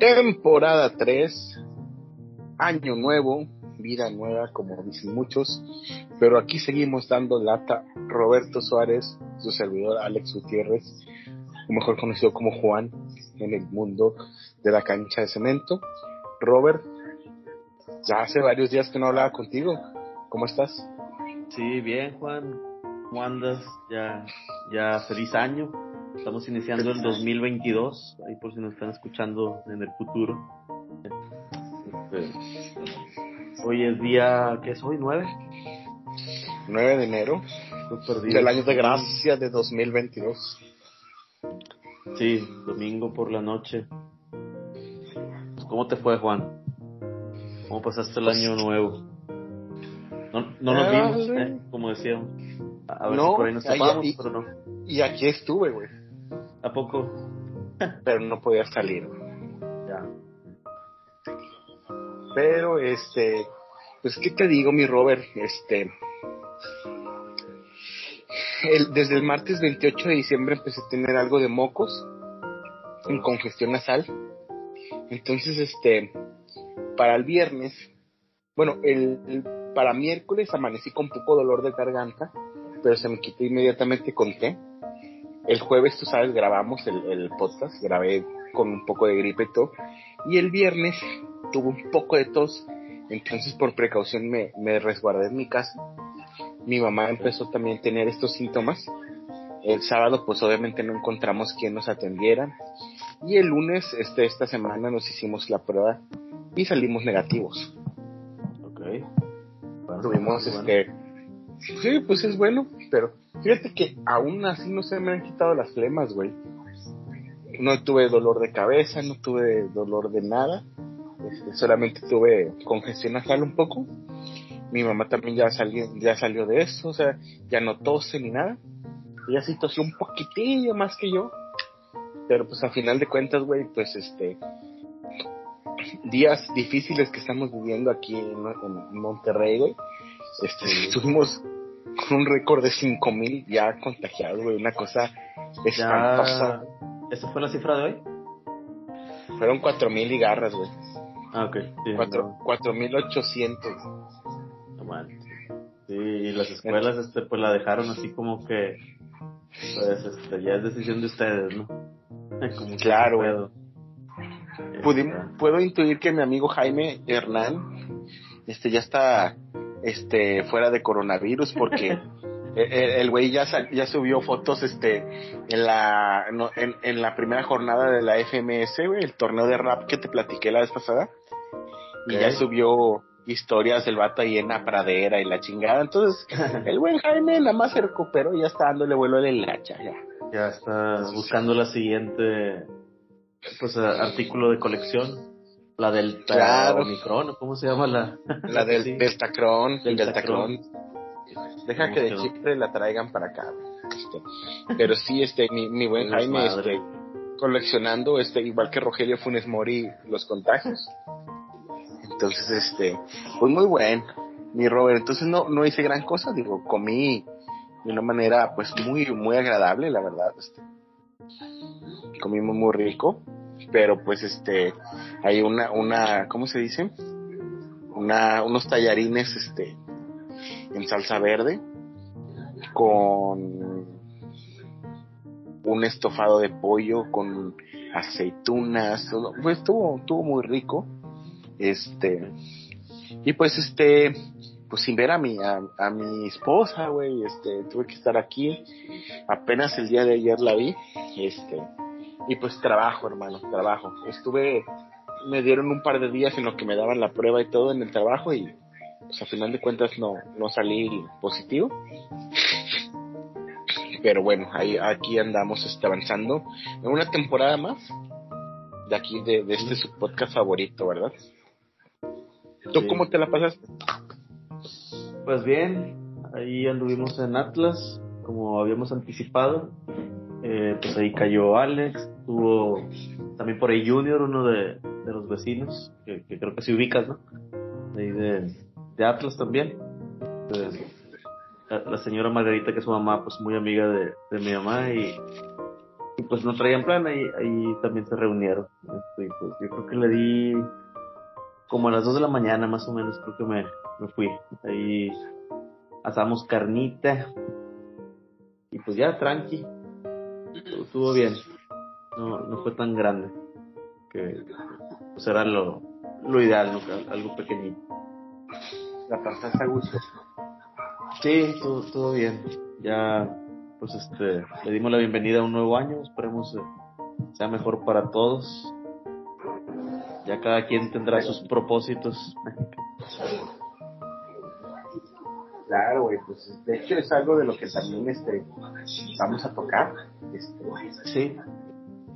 Temporada 3, año nuevo, vida nueva, como dicen muchos, pero aquí seguimos dando lata. Roberto Suárez, su servidor Alex Gutiérrez, mejor conocido como Juan en el mundo de la cancha de cemento. Robert, ya hace varios días que no hablaba contigo. ¿Cómo estás? Sí, bien, Juan. ¿Cómo andas? Ya, ya feliz año. Estamos iniciando el 2022, ahí por si nos están escuchando en el futuro. Hoy es día, ¿qué es hoy? ¿9? 9 de enero del año de gracia de 2022. Sí, domingo por la noche. ¿Cómo te fue, Juan? ¿Cómo pasaste el año nuevo? No, no nos vimos, ¿eh? como decíamos. A ver No, si por ahí nos y- pero no. Y aquí estuve, güey, ¿A poco? pero no podía salir. Ya. Pero, este, pues, ¿qué te digo, mi Robert? Este, el- desde el martes 28 de diciembre empecé a tener algo de mocos, en congestión nasal. Entonces, este, para el viernes, bueno, el, el- para miércoles amanecí con poco dolor de garganta, pero se me quitó inmediatamente con té. El jueves, tú sabes, grabamos el, el podcast, grabé con un poco de gripe y todo. Y el viernes tuve un poco de tos, entonces por precaución me, me resguardé en mi casa. Mi mamá empezó también a tener estos síntomas. El sábado pues obviamente no encontramos quien nos atendiera. Y el lunes este, esta semana nos hicimos la prueba y salimos negativos. Ok. Bueno, Tuvimos bueno. este... Sí, pues es bueno, pero fíjate que aún así no se me han quitado las flemas, güey. No tuve dolor de cabeza, no tuve dolor de nada. Este, solamente tuve congestión nasal un poco. Mi mamá también ya salió, ya salió de eso, o sea, ya no tose ni nada. Ella sí tosió un poquitillo más que yo. Pero pues a final de cuentas, güey, pues este días difíciles que estamos viviendo aquí en, en Monterrey, güey. Este, estuvimos con un récord de 5000 ya contagiados, güey, una cosa espantosa. ¿Esa fue la cifra de hoy? Fueron 4000 y garras, güey. Ah, ok. Sí, Cuatro- no, 4800. no manches. Sí, y las escuelas este, pues la dejaron así como que pues este, ya es decisión de ustedes, ¿no? Como Claro. Pudim- Este, puedo intuir que mi amigo Jaime Hernán este ya está este fuera de coronavirus porque el- el el güey ya ya subió fotos este en la no, en, en la primera jornada de la FMS güey, el torneo de rap que te platiqué la vez pasada. Y ya subió historias del vato ahí en la pradera y la chingada. Entonces el buen Jaime nada más se recuperó y ya está dándole vuelo de la hacha ya. Ya estás buscando la siguiente pues a- artículo de colección. La del Claro. Omicron, ¿o ¿cómo se llama la? la del Sí. Deltacron el Deltacron. Deltacron Deja ¿Cómo que de? Chipre la traigan para acá. Este, pero sí, este, mi, mi buen Jaime, este, coleccionando, este, igual que Rogelio Funes Mori, los contagios. Entonces, este, pues muy bueno, mi Robert. Entonces no, no hice gran cosa, digo, comí de una manera, pues muy, muy agradable, la verdad. Este, comí muy, muy rico, pero pues, este, hay una, una, ¿cómo se dice? Una, unos tallarines, este, en salsa verde con un estofado de pollo con aceitunas, todo. pues estuvo, estuvo muy rico. Este, y pues este, pues sin ver a mi, a, a mi esposa, güey, este, tuve que estar aquí. Apenas el día de ayer la vi, este, y pues trabajo, hermano, trabajo. Estuve, me dieron un par de días en lo que me daban la prueba y todo en el trabajo y pues a final de cuentas no, no salí positivo. Pero bueno, ahí, aquí andamos este, avanzando en una temporada más de aquí, de, de este su podcast favorito, ¿verdad? ¿Tú Sí. cómo te la pasaste? Pues bien, ahí anduvimos en Atlas, como habíamos anticipado. Eh, pues ahí cayó Alex, tuvo también por ahí Junior, uno de, de los vecinos, que, creo que sí ubicas, ¿no? De ahí de, de Atlas también. Pues, la, señora Margarita, que es su mamá, pues muy amiga de, de mi mamá, y, y pues no traían plan, ahí, ahí también se reunieron. Este, pues yo creo que le di como a las 2 de la mañana más o menos, creo que me, me fui. Ahí asamos carnita y pues ya, tranqui. Estuvo bien. No, no fue tan grande. Que pues era lo, lo ideal, ¿no? algo pequeñito. La pasaste a gusto. Sí, todo, todo bien. Ya, pues este, le dimos la bienvenida a un nuevo año. Esperemos que sea mejor para todos. Ya cada quien tendrá sus propósitos. Claro, güey, pues de hecho es algo de lo que también este, vamos a tocar. Este, sí.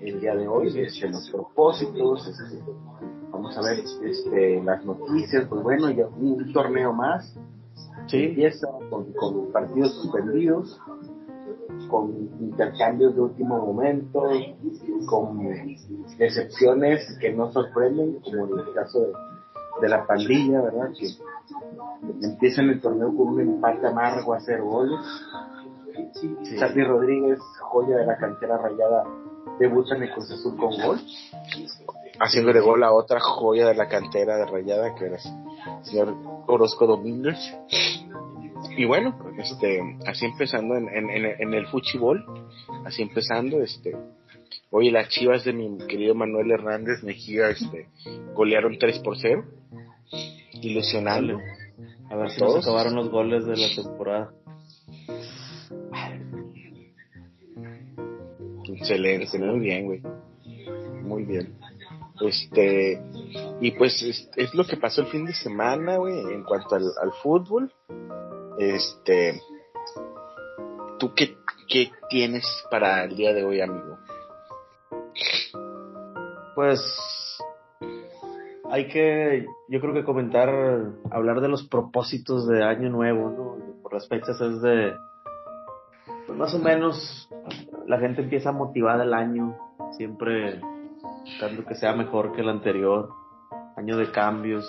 El día de hoy, este, los propósitos, este, vamos a ver este, las noticias, pues bueno, ya un, torneo más. Sí. Empieza con, con partidos suspendidos, con intercambios de último momento, con excepciones que no sorprenden, como en el caso de, de la pandilla, ¿verdad? Que empiezan el torneo con un empate amargo a cero goles. Sí. Rodríguez, joya de la cantera rayada, debuta en el Cruz Azul con gol. Haciéndole gol a otra joya de la cantera de rayada, que era el señor Orozco Domínguez. Y bueno, este, así empezando en, en, en el fútbol, así empezando, este, hoy las chivas de mi querido Manuel Hernández Mejía, este, golearon 3 por 0, ilusionando. A ver si nos acabaron los goles de la temporada. Excelente, muy bien, güey. Muy bien. Este, y pues es, lo que pasó el fin de semana, güey, en cuanto al, al fútbol. Este, ¿tú qué, qué tienes para el día de hoy, amigo? Pues hay que, yo creo que comentar, hablar de los propósitos de Año Nuevo, ¿no? Por las fechas es de, pues más o menos, la gente empieza motivada el año, siempre buscando que sea mejor que el anterior, año de cambios,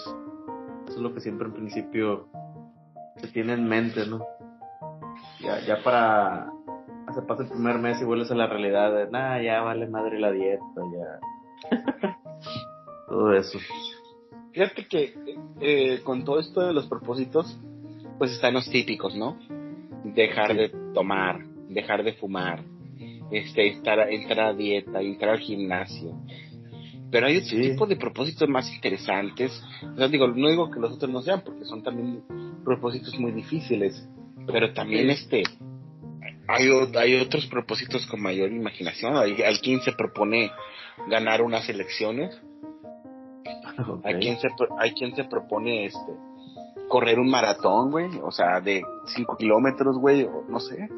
eso es lo que siempre en principio se tiene en mente, ¿no? Ya, ya para, hace pasa el primer mes y vuelves a la realidad de, nada, ya vale madre la dieta, ya. todo eso. Fíjate que eh, con todo esto de los propósitos, pues están los típicos, ¿no? Dejar de tomar, dejar de fumar, este, estar, entrar a dieta, entrar al gimnasio. Pero hay otro tipo de propósitos más interesantes. O digo, no digo que los otros no sean, porque son también propósitos muy difíciles. Pero también este, hay, hay otros propósitos con mayor imaginación. Hay, hay quien se propone ganar unas elecciones hay, quien se, hay quien se propone este correr un maratón, güey, o sea, de 5 kilómetros, güey, no sé.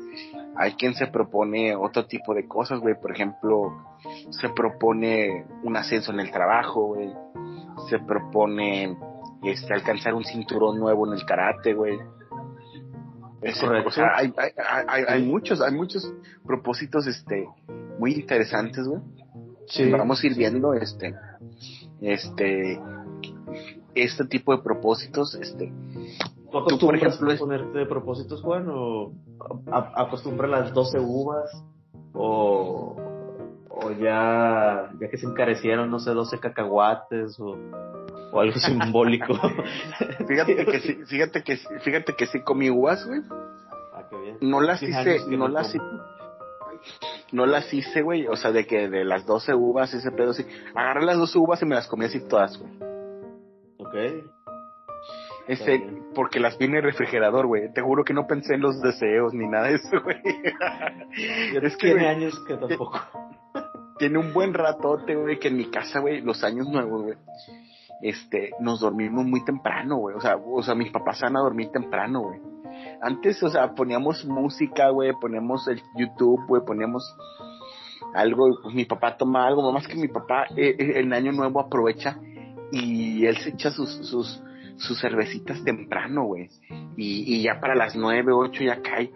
Hay quien se propone otro tipo de cosas, güey, por ejemplo, se propone un ascenso en el trabajo, güey. Se propone este alcanzar un cinturón nuevo en el karate, güey. Es correcto. O sea, hay, hay, hay, hay, muchos, hay muchos propósitos, este, muy interesantes, güey. Sí. Vamos a ir viendo, este, este este tipo de propósitos este ¿Tú, por ejemplo ponerte de propósitos Juan o acostumbra las 12 uvas o o ya ya que se encarecieron no sé 12 cacahuates o, o algo simbólico fíjate que sí, fíjate que fíjate que sí comí uvas güey ah, qué bien. no las hice no las hice no las hice, güey. O sea, de que de las 12 uvas, ese pedo así. Agarré las 12 uvas y me las comí así todas, güey. Ok. Este, porque las vi en el refrigerador, güey. Te juro que no pensé en los deseos ni nada de eso, güey. es que tiene años que tampoco. Tiene un buen ratote, güey, que en mi casa, güey, los años nuevos, güey. Este, nos dormimos muy temprano, güey. O sea, o sea, mis papás van a dormir temprano, güey antes, o sea, poníamos música, güey, poníamos el YouTube, güey, poníamos algo, pues mi papá toma algo, más que mi papá eh, eh, el año nuevo aprovecha y él se echa sus, sus, sus cervecitas temprano, güey, y, y ya para las nueve, ocho ya cae.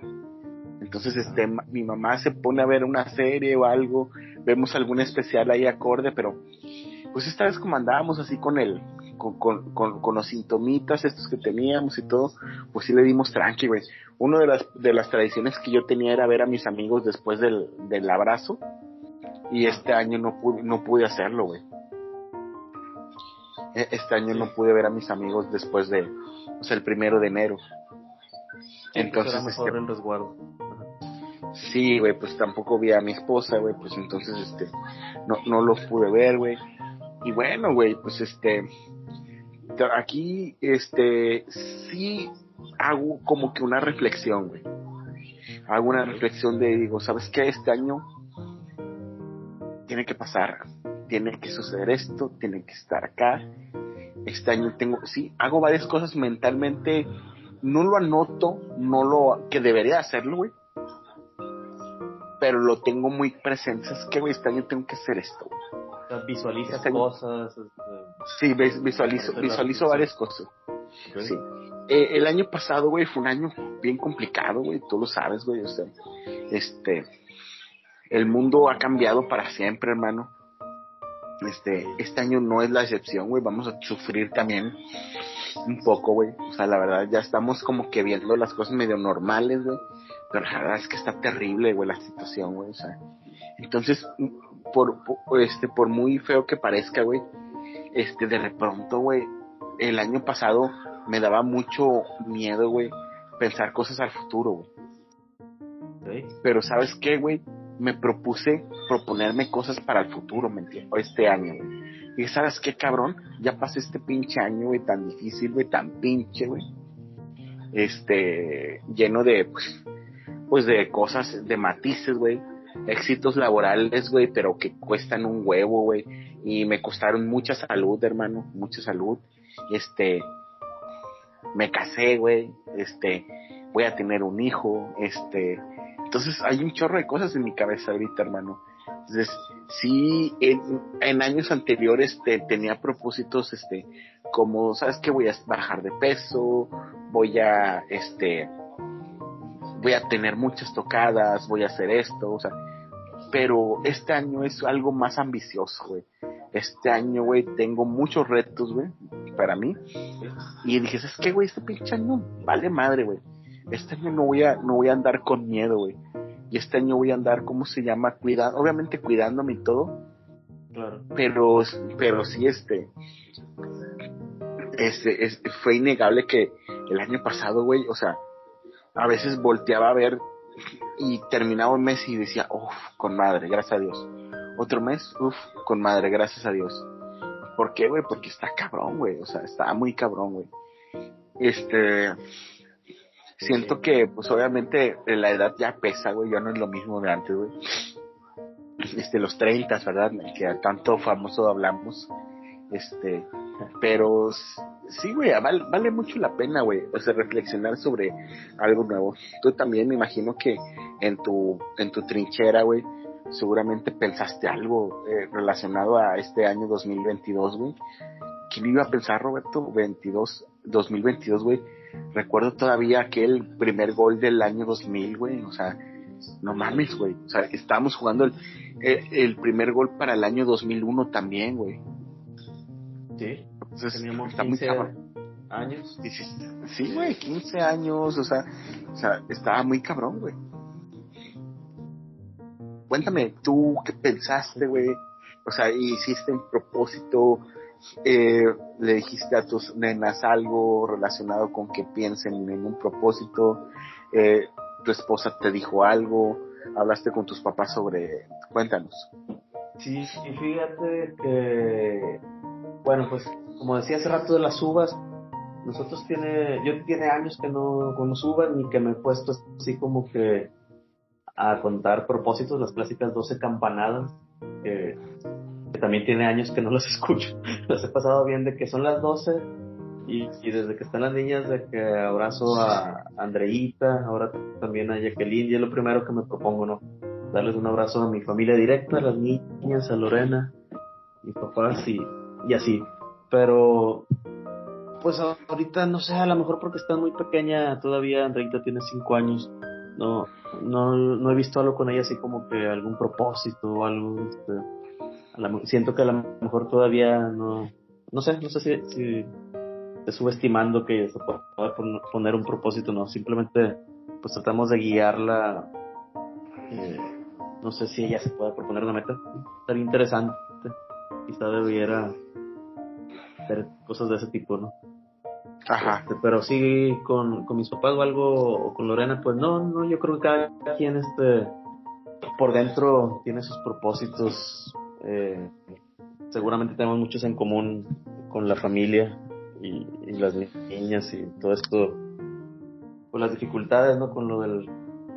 Entonces, este, mi mamá se pone a ver una serie o algo, vemos algún especial ahí acorde, pero pues esta vez como andábamos así con el, con, con, con, los sintomitas estos que teníamos y todo, pues sí le dimos tranqui, güey. Una de las, de las tradiciones que yo tenía era ver a mis amigos después del, del abrazo, Y este año no pude, no pude hacerlo, güey. E, este año no pude ver a mis amigos después de, o sea, el primero de enero. Pues entonces, mejor este, el resguardo. Sí, güey, pues tampoco vi a mi esposa, güey, pues entonces, este, no, no los pude ver, güey. Y bueno, güey, pues este, aquí, este, sí hago como que una reflexión, güey. Hago una reflexión de, digo, ¿sabes qué? Este año tiene que pasar, tiene que suceder esto, tiene que estar acá. Este año tengo, sí, hago varias cosas mentalmente, no lo anoto, no lo, que debería hacerlo, güey. Pero lo tengo muy presente, es que, güey, este año tengo que hacer esto, güey. visualizas este cosas. Este, sí, visualizo, visualizo varias cosas. Sí. Eh, el año pasado, güey, fue un año bien complicado, güey, tú lo sabes, güey, o sea, este, el mundo ha cambiado para siempre, hermano. Este, este año no es la excepción, güey, vamos a sufrir también un poco, güey, o sea, la verdad, ya estamos como que viendo las cosas medio normales, güey, pero la verdad es que está terrible, güey, la situación, güey, o sea, entonces, por, por, este, por muy feo que parezca, güey, este, de pronto, güey, el año pasado me daba mucho miedo, güey, pensar cosas al futuro, güey. Pero ¿sabes qué, güey? Me propuse proponerme cosas para el futuro, ¿me entiendes? Este año, güey. Y ¿sabes qué, cabrón? Ya pasé este pinche año, güey, tan difícil, güey, tan pinche, güey. Este, lleno de, pues, pues de cosas, de matices, güey. Éxitos laborales, güey, pero que cuestan un huevo, güey. Y me costaron mucha salud, hermano, mucha salud. Este, me casé, güey, este, voy a tener un hijo, este, entonces hay un chorro de cosas en mi cabeza ahorita, hermano. Entonces, sí, en, años anteriores te, tenía propósitos, este, como, ¿sabes qué? Voy a bajar de peso, voy a, este, voy a tener muchas tocadas, voy a hacer esto, o sea, pero este año es algo más ambicioso, güey. Este año, güey, tengo muchos retos, güey, para mí. Y dije, ¿sabes qué, güey? Este pinche año vale madre, güey. Este año no voy a, no voy a andar con miedo, güey. Y este año voy a andar, ¿cómo se llama? Cuidando, obviamente cuidándome y todo. Claro. Pero, pero sí, este, este, fue innegable que el año pasado, güey, o sea, a veces volteaba a ver y terminaba un mes y decía, uff, con madre, gracias a Dios. Otro mes, uff, con madre, gracias a Dios. ¿Por qué, güey? Porque está cabrón, güey. O sea, está muy cabrón, güey. Este. Siento que, pues obviamente, la edad ya pesa, güey. Ya no es lo mismo de antes, güey. Este, los 30, ¿verdad? Que tanto famoso hablamos. Este. Pero sí, güey, vale, vale, mucho la pena, güey, o sea, reflexionar sobre algo nuevo. Tú también me imagino que en tu, en tu trinchera, güey, seguramente pensaste algo eh, relacionado a este año 2022, güey. ¿Quién iba a pensar, Roberto? 22, 2022, güey. Recuerdo todavía aquel primer gol del año 2000, güey. O sea, no mames, güey. O sea, estábamos jugando el, el, primer gol para el año 2001 también, güey. Sí. Entonces, Teníamos está 15 muy años. Sí, güey, 15 años. O sea, o sea, estaba muy cabrón, güey cuéntame tú qué pensaste, güey. O sea, hiciste un propósito, eh, le dijiste a tus nenas algo relacionado con que piensen en un propósito, eh, tu esposa te dijo algo, hablaste con tus papás sobre, cuéntanos. Sí, y fíjate que, bueno, pues como decía hace rato de las uvas, nosotros tiene, yo tiene años que no con uvas ni que me he puesto así como que a contar propósitos, las clásicas 12 campanadas, también tiene años que no las escucho. las he pasado bien de que son las 12 y, desde que están las niñas, de que abrazo a Andreita, ahora también a Jacqueline, y es lo primero que me propongo, ¿no? Darles un abrazo a mi familia directa, a las niñas, a Lorena, mis papás y, y así. Pero pues ahorita no sé, a lo mejor porque está muy pequeña todavía, Andreita tiene 5 años, no, no, no he visto algo con ella así como que algún propósito o algo. Este, siento que a lo mejor todavía no, no sé, no sé si, si subestimando que se puede poner un propósito, no, simplemente pues tratamos de guiarla eh, no sé si ella se pueda proponer una meta. Estaría interesante. Quizá debiera hacer cosas de ese tipo, ¿no? Ajá. Este, pero sí, con, con mis papás o algo, o con Lorena, pues no, no, yo creo que cada quien este, por dentro tiene sus propósitos. Eh, seguramente tenemos muchos en común con la familia y, y las niñas y todo esto, con las dificultades, ¿no? Con lo de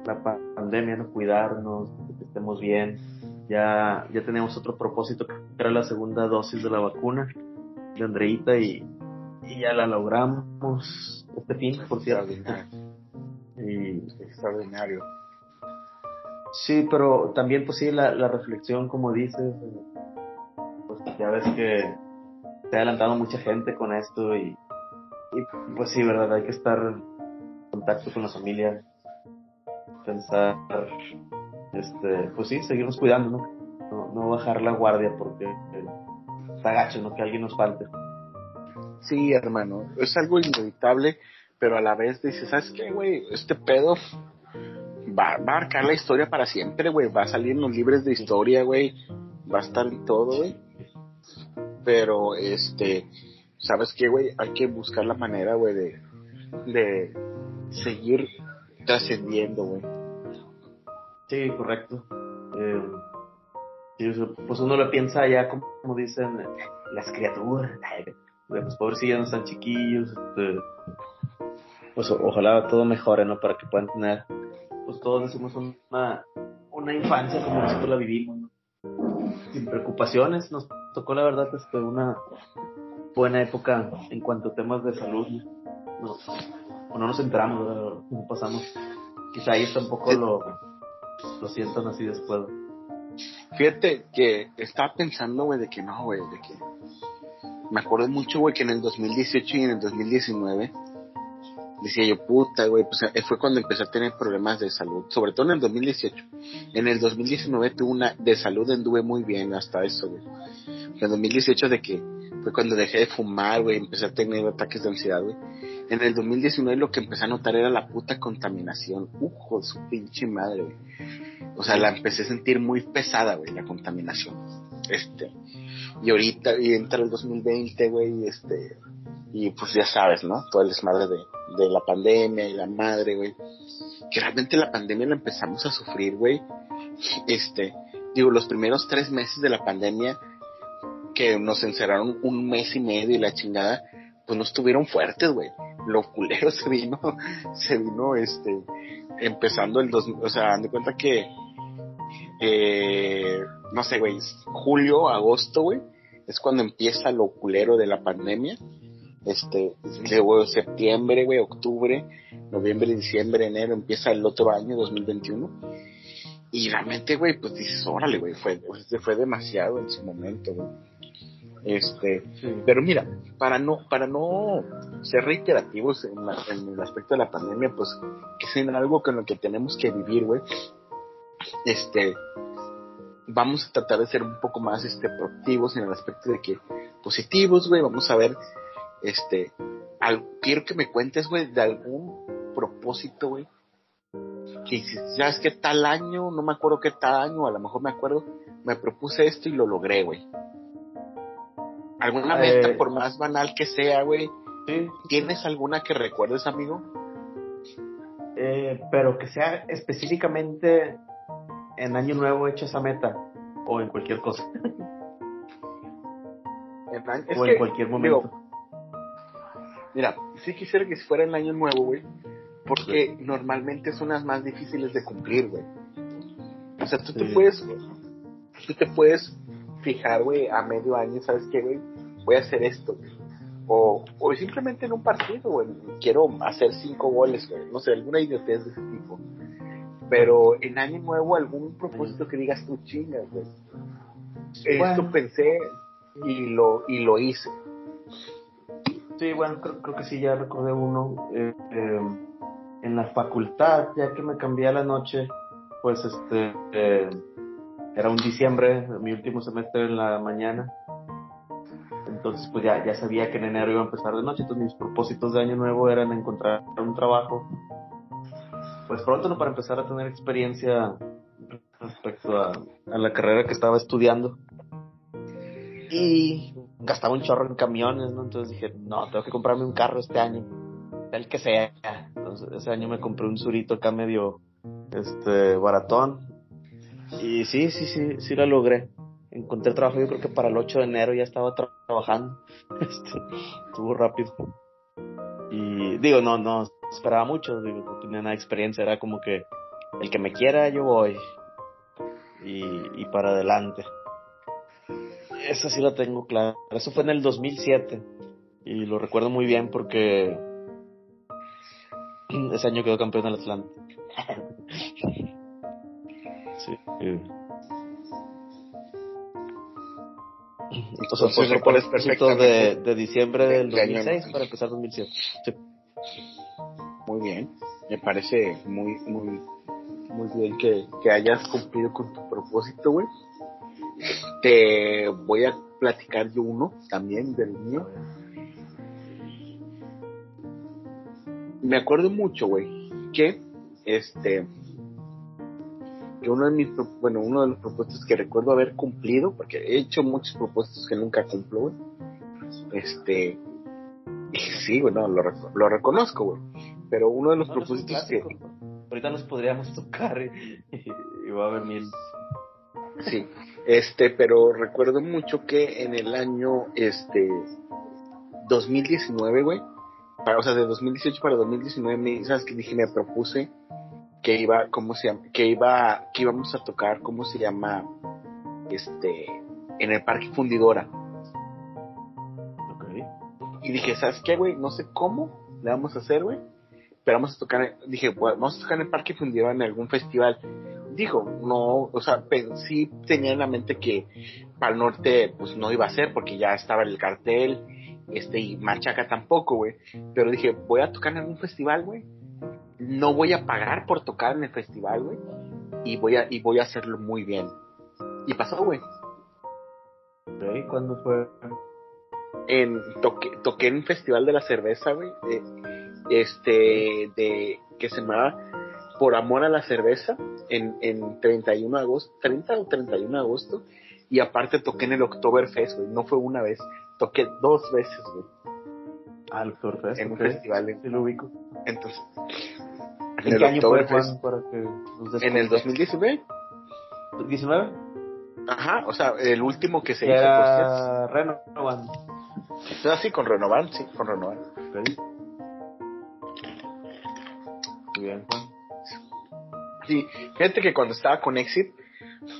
la pandemia, ¿no? Cuidarnos, que estemos bien. Ya, ya tenemos otro propósito que era la segunda dosis de la vacuna de Andreita y, y ya la logramos este fin, por cierto. Y, Extraordinario. Sí, pero también pues sí, la, la reflexión, como dices, pues ya ves que se ha adelantado mucha gente con esto y, y pues sí, verdad, hay que estar en contacto con la familia, pensar, este, pues sí, seguirnos cuidando, ¿no? No, no bajar la guardia porque eh, está gacho, ¿no? Que alguien nos falte. Sí, hermano, es algo inevitable, pero a la vez dices, ¿sabes qué, güey? Este pedo va, va a marcar la historia para siempre, güey. Va a salir los libros de historia, güey. Va a estar en todo, güey. Pero, este, ¿sabes qué, güey? Hay que buscar la manera, güey, de, de seguir trascendiendo, güey. Sí, correcto. Eh, pues uno lo piensa ya como, dicen las criaturas. Pues pobrecillos no están chiquillos. Este, pues ojalá todo mejore, ¿no? Para que puedan tener, pues todos decimos una, una infancia como nosotros la vivimos, ¿no? Sin preocupaciones. Nos tocó la verdad este, una buena época en cuanto a temas de salud. ¿no? No, o no nos enteramos, no pasamos. Quizá ellos tampoco lo, lo sientan así después. Fíjate que estaba pensando, güey, de que no, güey, de que me acuerdo mucho, güey, que en el 2018 y en el 2019 decía yo, puta, güey, pues eh, fue cuando empecé a tener problemas de salud, sobre todo en el 2018. En el 2019 tuve una de salud, anduve muy bien hasta eso, güey. En el 2018 de que fue cuando dejé de fumar, güey, empecé a tener ataques de ansiedad, güey. En el 2019 lo que empecé a notar era la puta contaminación. Ujo, su pinche madre, güey. O sea, la empecé a sentir muy pesada, güey, la contaminación. Este, y ahorita, y entra el 2020, güey, este, y pues ya sabes, ¿no? Todo el desmadre de, de la pandemia y la madre, güey. Que realmente la pandemia la empezamos a sufrir, güey. Este, digo, los primeros tres meses de la pandemia, que nos encerraron un mes y medio y la chingada, pues no estuvieron fuertes, güey. Lo culero se vino, se vino, este, empezando el dos, o sea, de cuenta que, eh, no sé, güey, julio, agosto, güey, es cuando empieza lo culero de la pandemia. Este, luego septiembre, güey, octubre, noviembre, diciembre, enero, empieza el otro año, 2021. Y realmente, güey, pues dices, órale, güey, fue, fue demasiado en su momento, güey. Este, Sí. pero mira, para no, para no ser reiterativos en, la- en el aspecto de la pandemia, pues que es en algo con lo que tenemos que vivir, güey. Este, vamos a tratar de ser un poco más este proactivos en el aspecto de que positivos, güey, vamos a ver este al- quiero que me cuentes, güey, de algún propósito, güey. Que sabes que tal año, no me acuerdo qué tal año, a lo mejor me acuerdo, me propuse esto y lo logré, güey. ¿Alguna Eh, meta, por más banal que sea, güey? Sí, ¿Tienes alguna que recuerdes, amigo? eh, pero que sea específicamente en Año Nuevo hecha esa meta o en cualquier cosa En año- es o que, en cualquier momento. digo, mira, sí quisiera que fuera en año nuevo, güey. Porque normalmente son las más difíciles de cumplir, güey. O sea, tú te puedes, tú te puedes fijar, güey, a medio año, ¿sabes qué, güey? Voy a hacer esto, güey. O, o simplemente en un partido, güey. Quiero hacer cinco goles, güey. No sé, alguna idiotez de ese tipo. Pero en año nuevo, algún propósito que digas tú chingas, güey. Esto pensé y lo, y lo hice. Sí, bueno, creo, creo que sí, ya recordé uno. eh, eh, en la facultad, ya que me cambié a la noche, pues este, eh, era un diciembre, mi último semestre en la mañana. Entonces, pues ya, ya sabía que en enero iba a empezar de noche, entonces mis propósitos de año nuevo eran encontrar un trabajo, pues pronto, ¿no? Para empezar a tener experiencia respecto a, a la carrera que estaba estudiando. Y gastaba un chorro en camiones, ¿no? Entonces dije, no, tengo que comprarme un carro este año, el que sea. Entonces ese año me compré un surito acá medio, este, baratón. Y sí, sí, sí, sí lo logré. Encontré trabajo, yo creo que para el 8 de enero ya estaba trabajando. Este, estuvo rápido. Y digo, no, no esperaba mucho, digo, no tenía nada de experiencia, era como que el que me quiera, yo voy. Y, y para adelante. Esa sí la tengo clara. Eso fue en el 2007. Y lo recuerdo muy bien porque ese año quedó campeón del Atlanta. sí. Entonces, Entonces recuerdas perfectamente de, de diciembre del de año 2006 en- para empezar 2007. Sí. Muy bien. Me parece muy, muy, muy bien que, que hayas cumplido con tu propósito, güey. Te voy a platicar de uno también, del mío. Me acuerdo mucho, güey, que este que uno de mis bueno uno de los propósitos que recuerdo haber cumplido porque he hecho muchos propósitos que nunca cumplo güey este sí güey no lo, lo reconozco güey pero uno de los No, propósitos que. Ahorita nos podríamos tocar y, y va a haber mil. Sí, este, pero recuerdo mucho que en el año, este, 2019, güey, para, o sea, de 2018 para 2019, me, ¿sabes qué dije? Me propuse que iba, ¿cómo se llama? Que iba, que íbamos a tocar, ¿cómo se llama? Este, en el Parque Fundidora. Ok. Y dije, ¿sabes qué, güey? No sé cómo le vamos a hacer, güey. Pero vamos a tocar, dije, vamos a tocar en el Parque Fundidora en algún festival. Dijo, no, o sea, sí tenía en la mente que para el norte, pues no iba a ser, porque ya estaba el cartel, este, y Machaca tampoco, güey. Pero dije, voy a tocar en algún festival, güey. No voy a pagar por tocar en el festival, güey. Y voy a, y voy a hacerlo muy bien. Y pasó, güey. Ok, ¿cuándo fue? en toqué, toqué en un festival de la cerveza, güey, eh, este, de, que se llamaba Por Amor a la Cerveza, en, en 31 de agosto, 30 o 31 de agosto, y aparte toqué en el Oktoberfest, güey, no fue una vez, toqué dos veces, güey, Ah, el Oktoberfest. en un ok. festival, en- Sí, lo ubico. entonces, en ¿En el qué año fue, Oktoberfest, para que en el contexto? 2019, ¿19? ajá, o sea, el último que se hizo, era renovando. pues, así con Renovan, sí, con Renovan. Ok. Muy bien, Juan. Sí, fíjate que cuando estaba con Exit,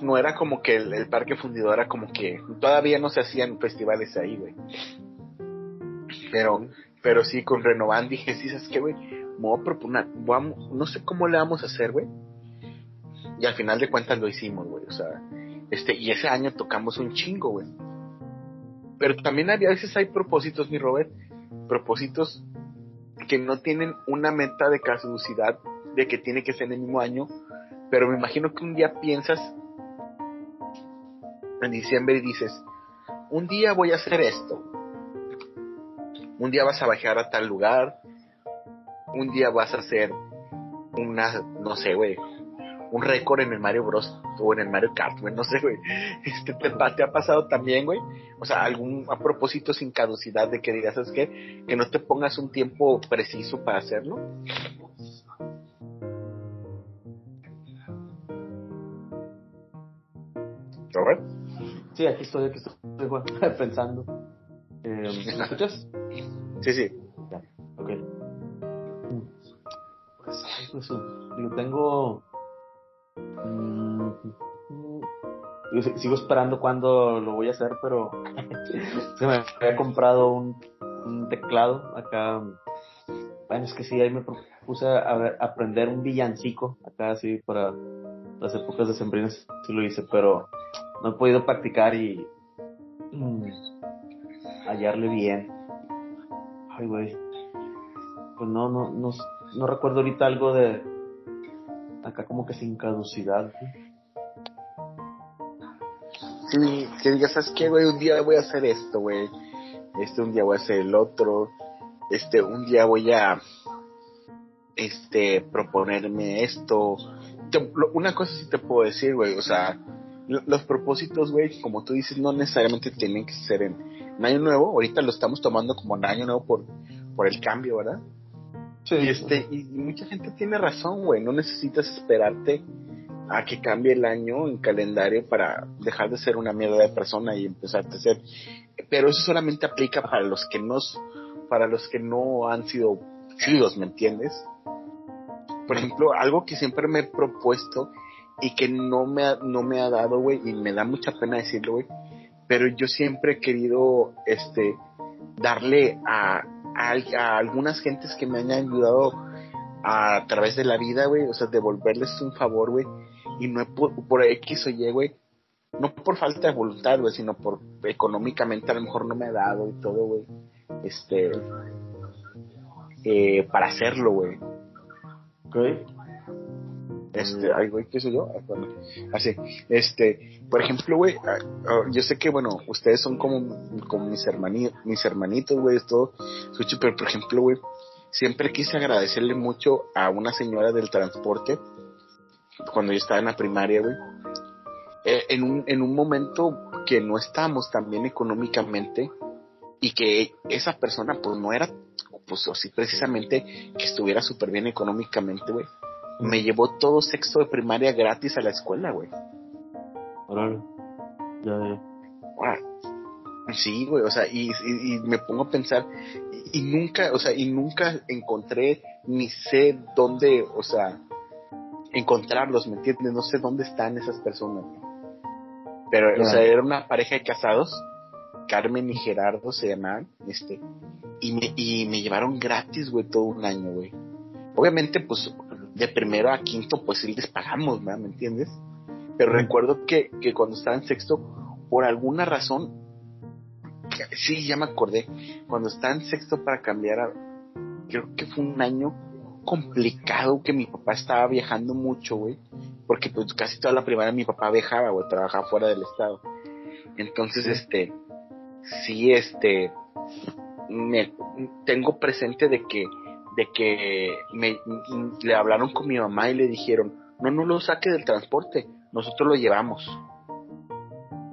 no era como que el, parque fundidor era como que todavía no se hacían festivales ahí, güey. Pero, pero sí, con Renovan dije, sí, ¿sabes qué, güey? Voy proponer, vamos, no sé cómo le vamos a hacer, güey. Y al final de cuentas lo hicimos, güey. O sea, este, y ese año tocamos un chingo, güey. Pero también había- a veces hay propósitos, mi Robert, propósitos que no tienen una meta de caducidad de que tiene que ser en el mismo año, pero me imagino que un día piensas en diciembre y dices, un día voy a hacer esto, un día vas a bajar a tal lugar, un día vas a hacer una, no sé, güey, un récord en el Mario Bros. o en el Mario Kart, no sé, güey. Este, te, ha pasado también, güey? O sea, algún a propósito sin caducidad de que digas, ¿sabes qué? Que no te pongas un tiempo preciso para hacerlo. Robert. Sí, aquí estoy, aquí estoy, Juan, pensando. Eh, ¿Me escuchas? Sí, sí. Ya, ok. Pues, pues, digo, tengo. mm, sigo esperando cuándo lo voy a hacer, pero. se me había comprado un, un teclado acá. Bueno, es que sí, ahí me propuse a, ver- aprender un villancico acá, así, para las épocas de sembrinas, sí lo hice, pero no he podido practicar y. mm, hallarle bien. Ay, güey. Pues no, no, no, no recuerdo ahorita algo de. Acá como que sin caducidad. Sí, que digas, ¿sabes qué, güey? Un día voy a hacer esto, güey. Este, un día voy a hacer el otro. Este, un día voy a, este, proponerme esto. una cosa sí te puedo decir, güey, o sea, los propósitos, güey, como tú dices, no necesariamente tienen que ser en, año nuevo. Ahorita lo estamos tomando como en año nuevo por, por el cambio, ¿verdad? Sí. Y, este, y mucha gente tiene razón, güey. No necesitas esperarte a que cambie el año en calendario para dejar de ser una mierda de persona y empezar a ser. Pero eso solamente aplica para los que no, para los que no han sido chidos, ¿me entiendes? Por ejemplo, algo que siempre me he propuesto y que no me ha, no me ha dado, güey, y me da mucha pena decirlo, güey, pero yo siempre he querido, este, darle a, a, algunas gentes que me han ayudado a, través de la vida, güey, o sea, devolverles un favor, güey, y no por, por X o Y, güey, no por falta de voluntad, güey, sino por económicamente a lo mejor no me ha dado y todo, güey, este, eh, para hacerlo, güey. Okay. Este, ay, güey, ¿qué sé yo? Así, este, por ejemplo, güey, ah, ah, yo sé que, bueno, ustedes son como, como mis hermanitos, mis hermanitos, güey, es todo, pero por ejemplo, güey, siempre quise agradecerle mucho a una señora del transporte, cuando yo estaba en la primaria, güey, eh, en un, en un momento que no estábamos tan bien económicamente, y que esa persona, pues, no era, pues, así precisamente, que estuviera súper bien económicamente, güey me llevó todo sexto de primaria gratis a la escuela, güey. Ya, ya. Sí, güey, o sea, y, y, me pongo a pensar, y, nunca, o sea, y nunca encontré, ni sé dónde, o sea, encontrarlos, ¿me entiendes? No sé dónde están esas personas. Pero, o sea, era una pareja de casados, Carmen y Gerardo se llamaban, este, y me, y me llevaron gratis, güey, todo un año, güey. Obviamente, pues, de primero a quinto, pues sí les pagamos, ¿me entiendes? Pero recuerdo que, que cuando estaba en sexto, por alguna razón, sí, ya me acordé, cuando estaba en sexto para cambiar, a, creo que fue un año complicado que mi papá estaba viajando mucho, güey, porque pues casi toda la primaria mi papá viajaba, güey, trabajaba fuera del estado. Entonces, este, sí, este, me, tengo presente de que de que me, le hablaron con mi mamá y le dijeron, no, no lo saque del transporte, nosotros lo llevamos.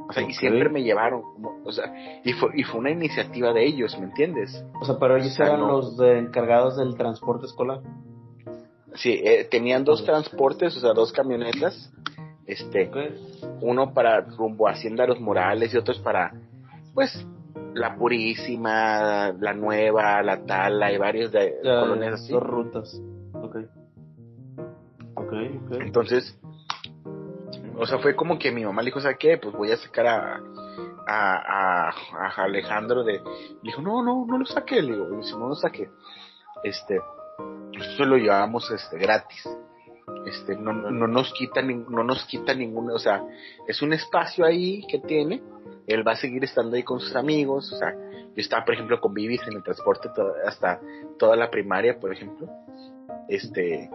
O sea, y siempre me llevaron, o sea, y fue, y fue una iniciativa de ellos, ¿me entiendes? O sea, pero ellos eran los de encargados del transporte escolar. Sí, eh, tenían dos transportes, o sea, dos camionetas, este, uno para rumbo a Hacienda Los Morales y otros para, pues, la Purísima, la Nueva, la Tala y varios de colonias así. Dos rutas. Ok. Ok, ok. Entonces, o sea, fue como que mi mamá le dijo, ¿sabes qué? Pues voy a sacar a, a, a, Alejandro de... Le dijo, no, no, no lo saqué. Le digo, no lo saqué. Este, nosotros lo llevamos este, gratis. Este, no, no nos quita, no nos quita ninguna, o sea, es un espacio ahí que tiene él va a seguir estando ahí con sus amigos, o sea, yo estaba, por ejemplo, con Vivis en el transporte hasta toda la primaria, por ejemplo, este,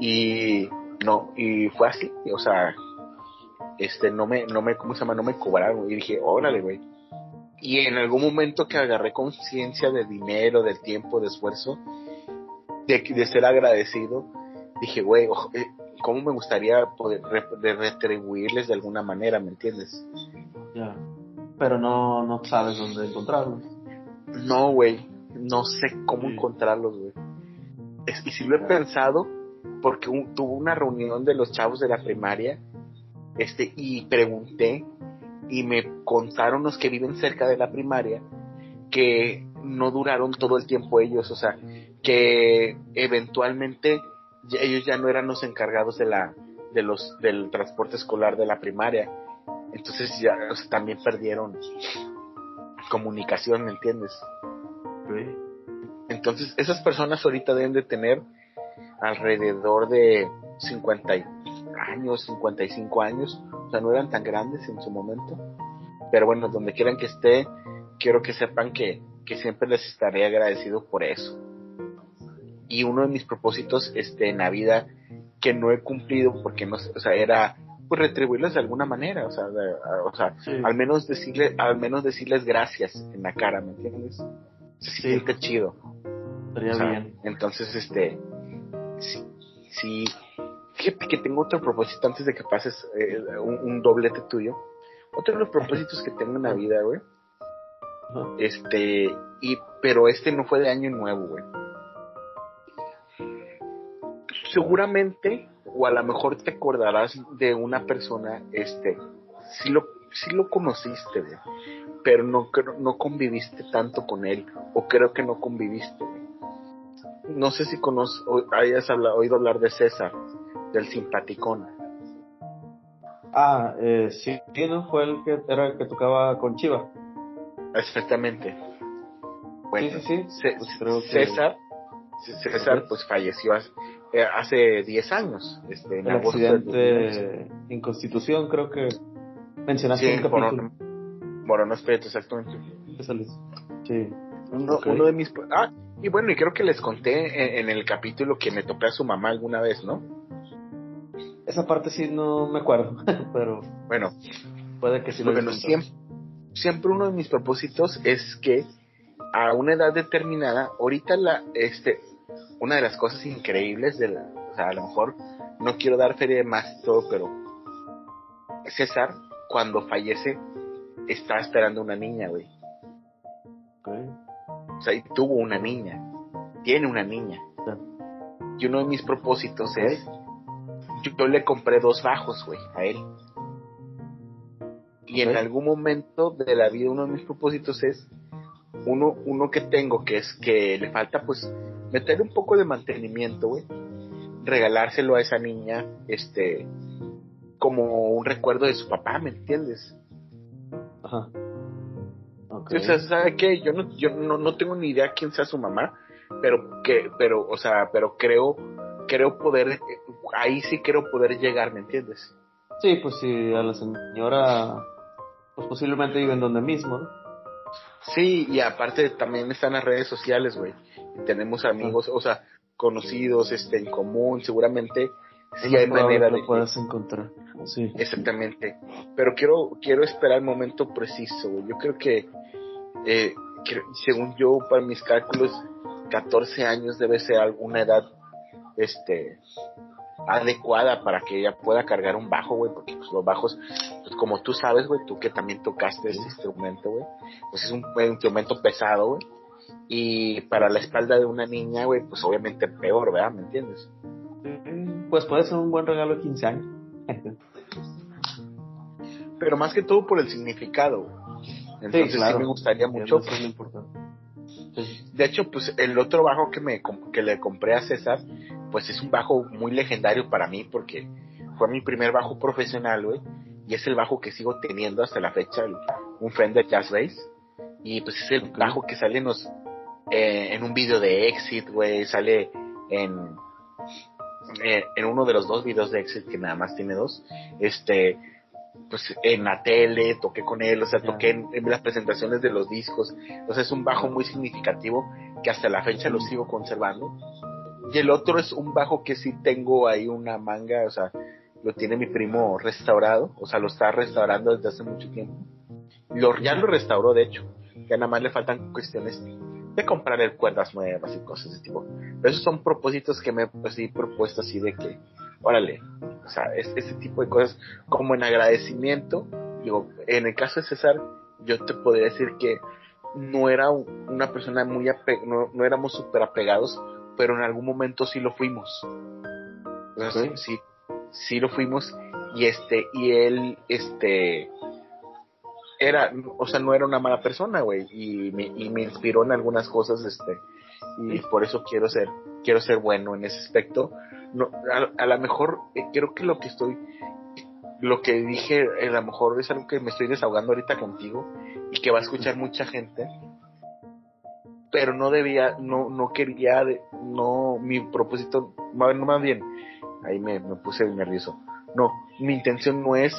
y no, y fue así, o sea, este, no me, no me, ¿cómo se llama? No me cobraron, y dije, órale, güey. Y en algún momento que agarré conciencia de dinero, del tiempo, de esfuerzo, de, de ser agradecido, dije, güey, eh, ¿cómo me gustaría poder retribuirles de alguna manera, ¿me entiendes? Ya pero no, no sabes dónde encontrarlos. No, güey, no sé cómo encontrarlos, güey. y si lo he pensado, porque tuve una reunión de los chavos de la primaria, este, y pregunté, y me contaron los que viven cerca de la primaria, que no duraron todo el tiempo ellos, o sea, que eventualmente ellos ya no eran los encargados de la, de los, del transporte escolar de la primaria, entonces ya también perdieron comunicación, ¿me entiendes? Entonces esas personas ahorita deben de tener alrededor de 50 años, 55 años, o sea, no eran tan grandes en su momento. Pero bueno, donde quieran que esté, quiero que sepan que, que siempre les estaré agradecido por eso. Y uno de mis propósitos este, en la vida que no he cumplido porque no, o sea, era pues retribuirles de alguna manera, o sea, o sea al menos decirle, al menos decirles gracias en la cara, ¿me entiendes? Se siente chido. bien. Entonces, este, sí, sí, fíjate que tengo otro propósito antes de que pases eh, un, un, doblete tuyo. Otro de los propósitos que tengo en la vida, güey. Este, y, pero este no fue de año nuevo, güey. Seguramente, o a lo mejor te acordarás de una persona, este, si lo, si lo conociste, pero no, no conviviste tanto con él, o creo que no conviviste, No sé si conoces, hayas hablado, oído hablar de César, del simpaticón. Ah, eh, sí, ¿no? Fue el que era el que tocaba con Chiva. Exactamente. Bueno, sí, sí, César, César pues falleció hace 10 eh, años. Este, en el accidente en Constitución, creo que mencionaste sí, un capítulo. Exactamente. Sí. Uno, uno, de mis... Ah, y bueno, y creo que les conté en, el capítulo que me topé a su mamá alguna vez, ¿no? Esa parte sí no me acuerdo, pero... Bueno. Puede que sí lo Bueno, siempre, siempre uno de mis propósitos es que a una edad determinada, ahorita la, este, una de las cosas increíbles de la, o sea, a lo mejor no quiero dar feria de más todo, pero César, cuando fallece, está esperando una niña, güey. O sea, y tuvo una niña, tiene una niña. Y uno de mis propósitos es, yo, le compré dos bajos, güey, a él. Y en algún momento de la vida uno de mis propósitos es uno, uno que tengo que es que le falta pues meter un poco de mantenimiento, güey. Regalárselo a esa niña, este, como un recuerdo de su papá, ¿me entiendes? Ajá. Okay. O sea, ¿sabe qué? Yo no, yo no, no tengo ni idea quién sea su mamá, pero que, pero, o sea, pero creo, creo poder, ahí sí creo poder llegar, ¿me entiendes? Sí, pues si a la señora pues posiblemente viven donde mismo, ¿no? Sí, y aparte también están las redes sociales, güey. Tenemos amigos, o sea, conocidos, este, en común, seguramente sí hay manera de puedas encontrar. Sí. Exactamente. Pero quiero quiero esperar el momento preciso, güey. Yo creo que eh, según yo para mis cálculos 14 años debe ser alguna edad este adecuada para que ella pueda cargar un bajo, güey, porque pues, los bajos, pues como tú sabes, güey, tú que también tocaste ese instrumento, güey, pues es un, instrumento pesado, güey, y para la espalda de una niña, güey, pues obviamente peor, ¿verdad? ¿Me entiendes? Pues puede ser un buen regalo de 15 años. Pero más que todo por el significado, Entonces sí, me gustaría mucho. De hecho, pues el otro bajo que me que le compré a César, pues es un bajo muy legendario para mí porque fue mi primer bajo profesional, güey, y es el bajo que sigo teniendo hasta la fecha, un Fender Jazz Bass, y pues es el bajo que sale en, los, eh, en un video de Exit, güey, sale en, eh, en uno de los dos videos de Exit que nada más tiene dos, este, pues en la tele, toqué con él, o sea, toqué en, las presentaciones de los discos, o sea, es un bajo muy significativo que hasta la fecha lo sigo conservando. Y el otro es un bajo que sí tengo ahí una manga, o sea, lo tiene mi primo restaurado, o sea, lo está restaurando desde hace mucho tiempo. Lo, ya lo restauró, de hecho, ya nada más le faltan cuestiones de comprar el cuerdas nuevas y cosas de ese tipo. Pero esos son propósitos que me pues, he propuesto así de que, órale, o sea, es, ese tipo de cosas como en agradecimiento. Digo, en el caso de César, yo te podría decir que no era una persona muy apegada, no, éramos súper apegados, pero en algún momento sí lo fuimos. sí, sí, lo fuimos y este, y él, este, era, o sea, no era una mala persona, güey, y me, y me inspiró en algunas cosas, este, y por eso quiero ser, quiero ser bueno en ese aspecto. No, a, lo mejor eh, creo que lo que estoy, lo que dije, a lo mejor es algo que me estoy desahogando ahorita contigo y que va a escuchar mucha gente, pero no debía, no, no quería, no, mi propósito, no más bien, ahí me, me puse nervioso. No, mi intención no es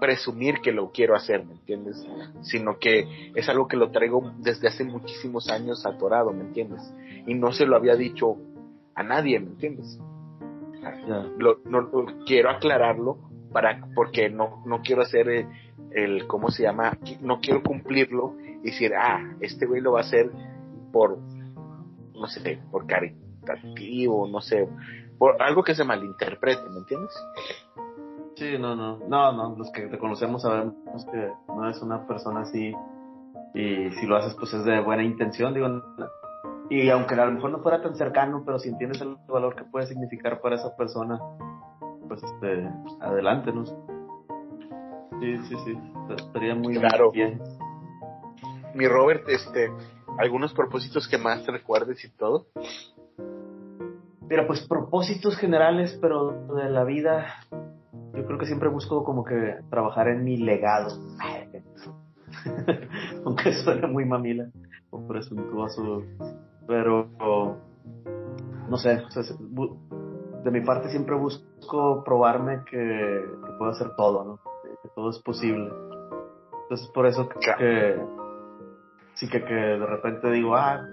presumir que lo quiero hacer, ¿me entiendes? Sino que es algo que lo traigo desde hace muchísimos años atorado, ¿me entiendes? Y no se lo había dicho a nadie, ¿me entiendes? Lo, no, quiero aclararlo para porque no, no quiero hacer el, el, ¿cómo se llama? No quiero cumplirlo y decir, ah, este güey lo va a hacer por, no sé, por caritativo, no sé, por algo que se malinterprete, ¿me entiendes? Sí, no, no, no, no, los que te conocemos sabemos que no es una persona así y si lo haces pues es de buena intención, digo, y aunque a lo mejor no fuera tan cercano, pero si entiendes el valor que puede significar para esa persona, pues este, adelante, ¿no? Sí, sí, sí, estaría muy claro. bien. Mi Robert, este, algunos propósitos que más te recuerdes y todo. Mira, pues propósitos generales, pero de la vida, yo creo que siempre busco como que trabajar en mi legado. Aunque suene muy mamila o presuntuoso, pero no sé, de mi parte siempre busco probarme que, que puedo hacer todo, ¿no? Que, todo es posible. Entonces por eso que, sí que, que de repente digo, ah,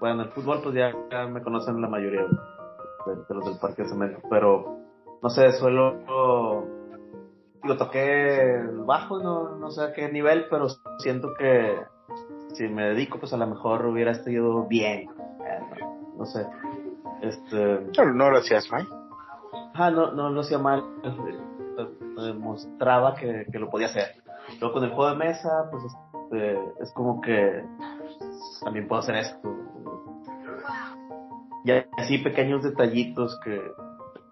bueno, el fútbol pues ya, me conocen la mayoría de, los del Parque de Cemento, pero no sé, suelo, digo, toqué bajo, no, no sé a qué nivel, pero siento que si me dedico, pues a lo mejor hubiera estado bien, no, sé. Este... No, no lo hacías mal. Ah, no, no lo hacía mal, demostraba que, que lo podía hacer. Luego con el juego de mesa, pues este, es como que también puedo hacer esto. Y así pequeños detallitos que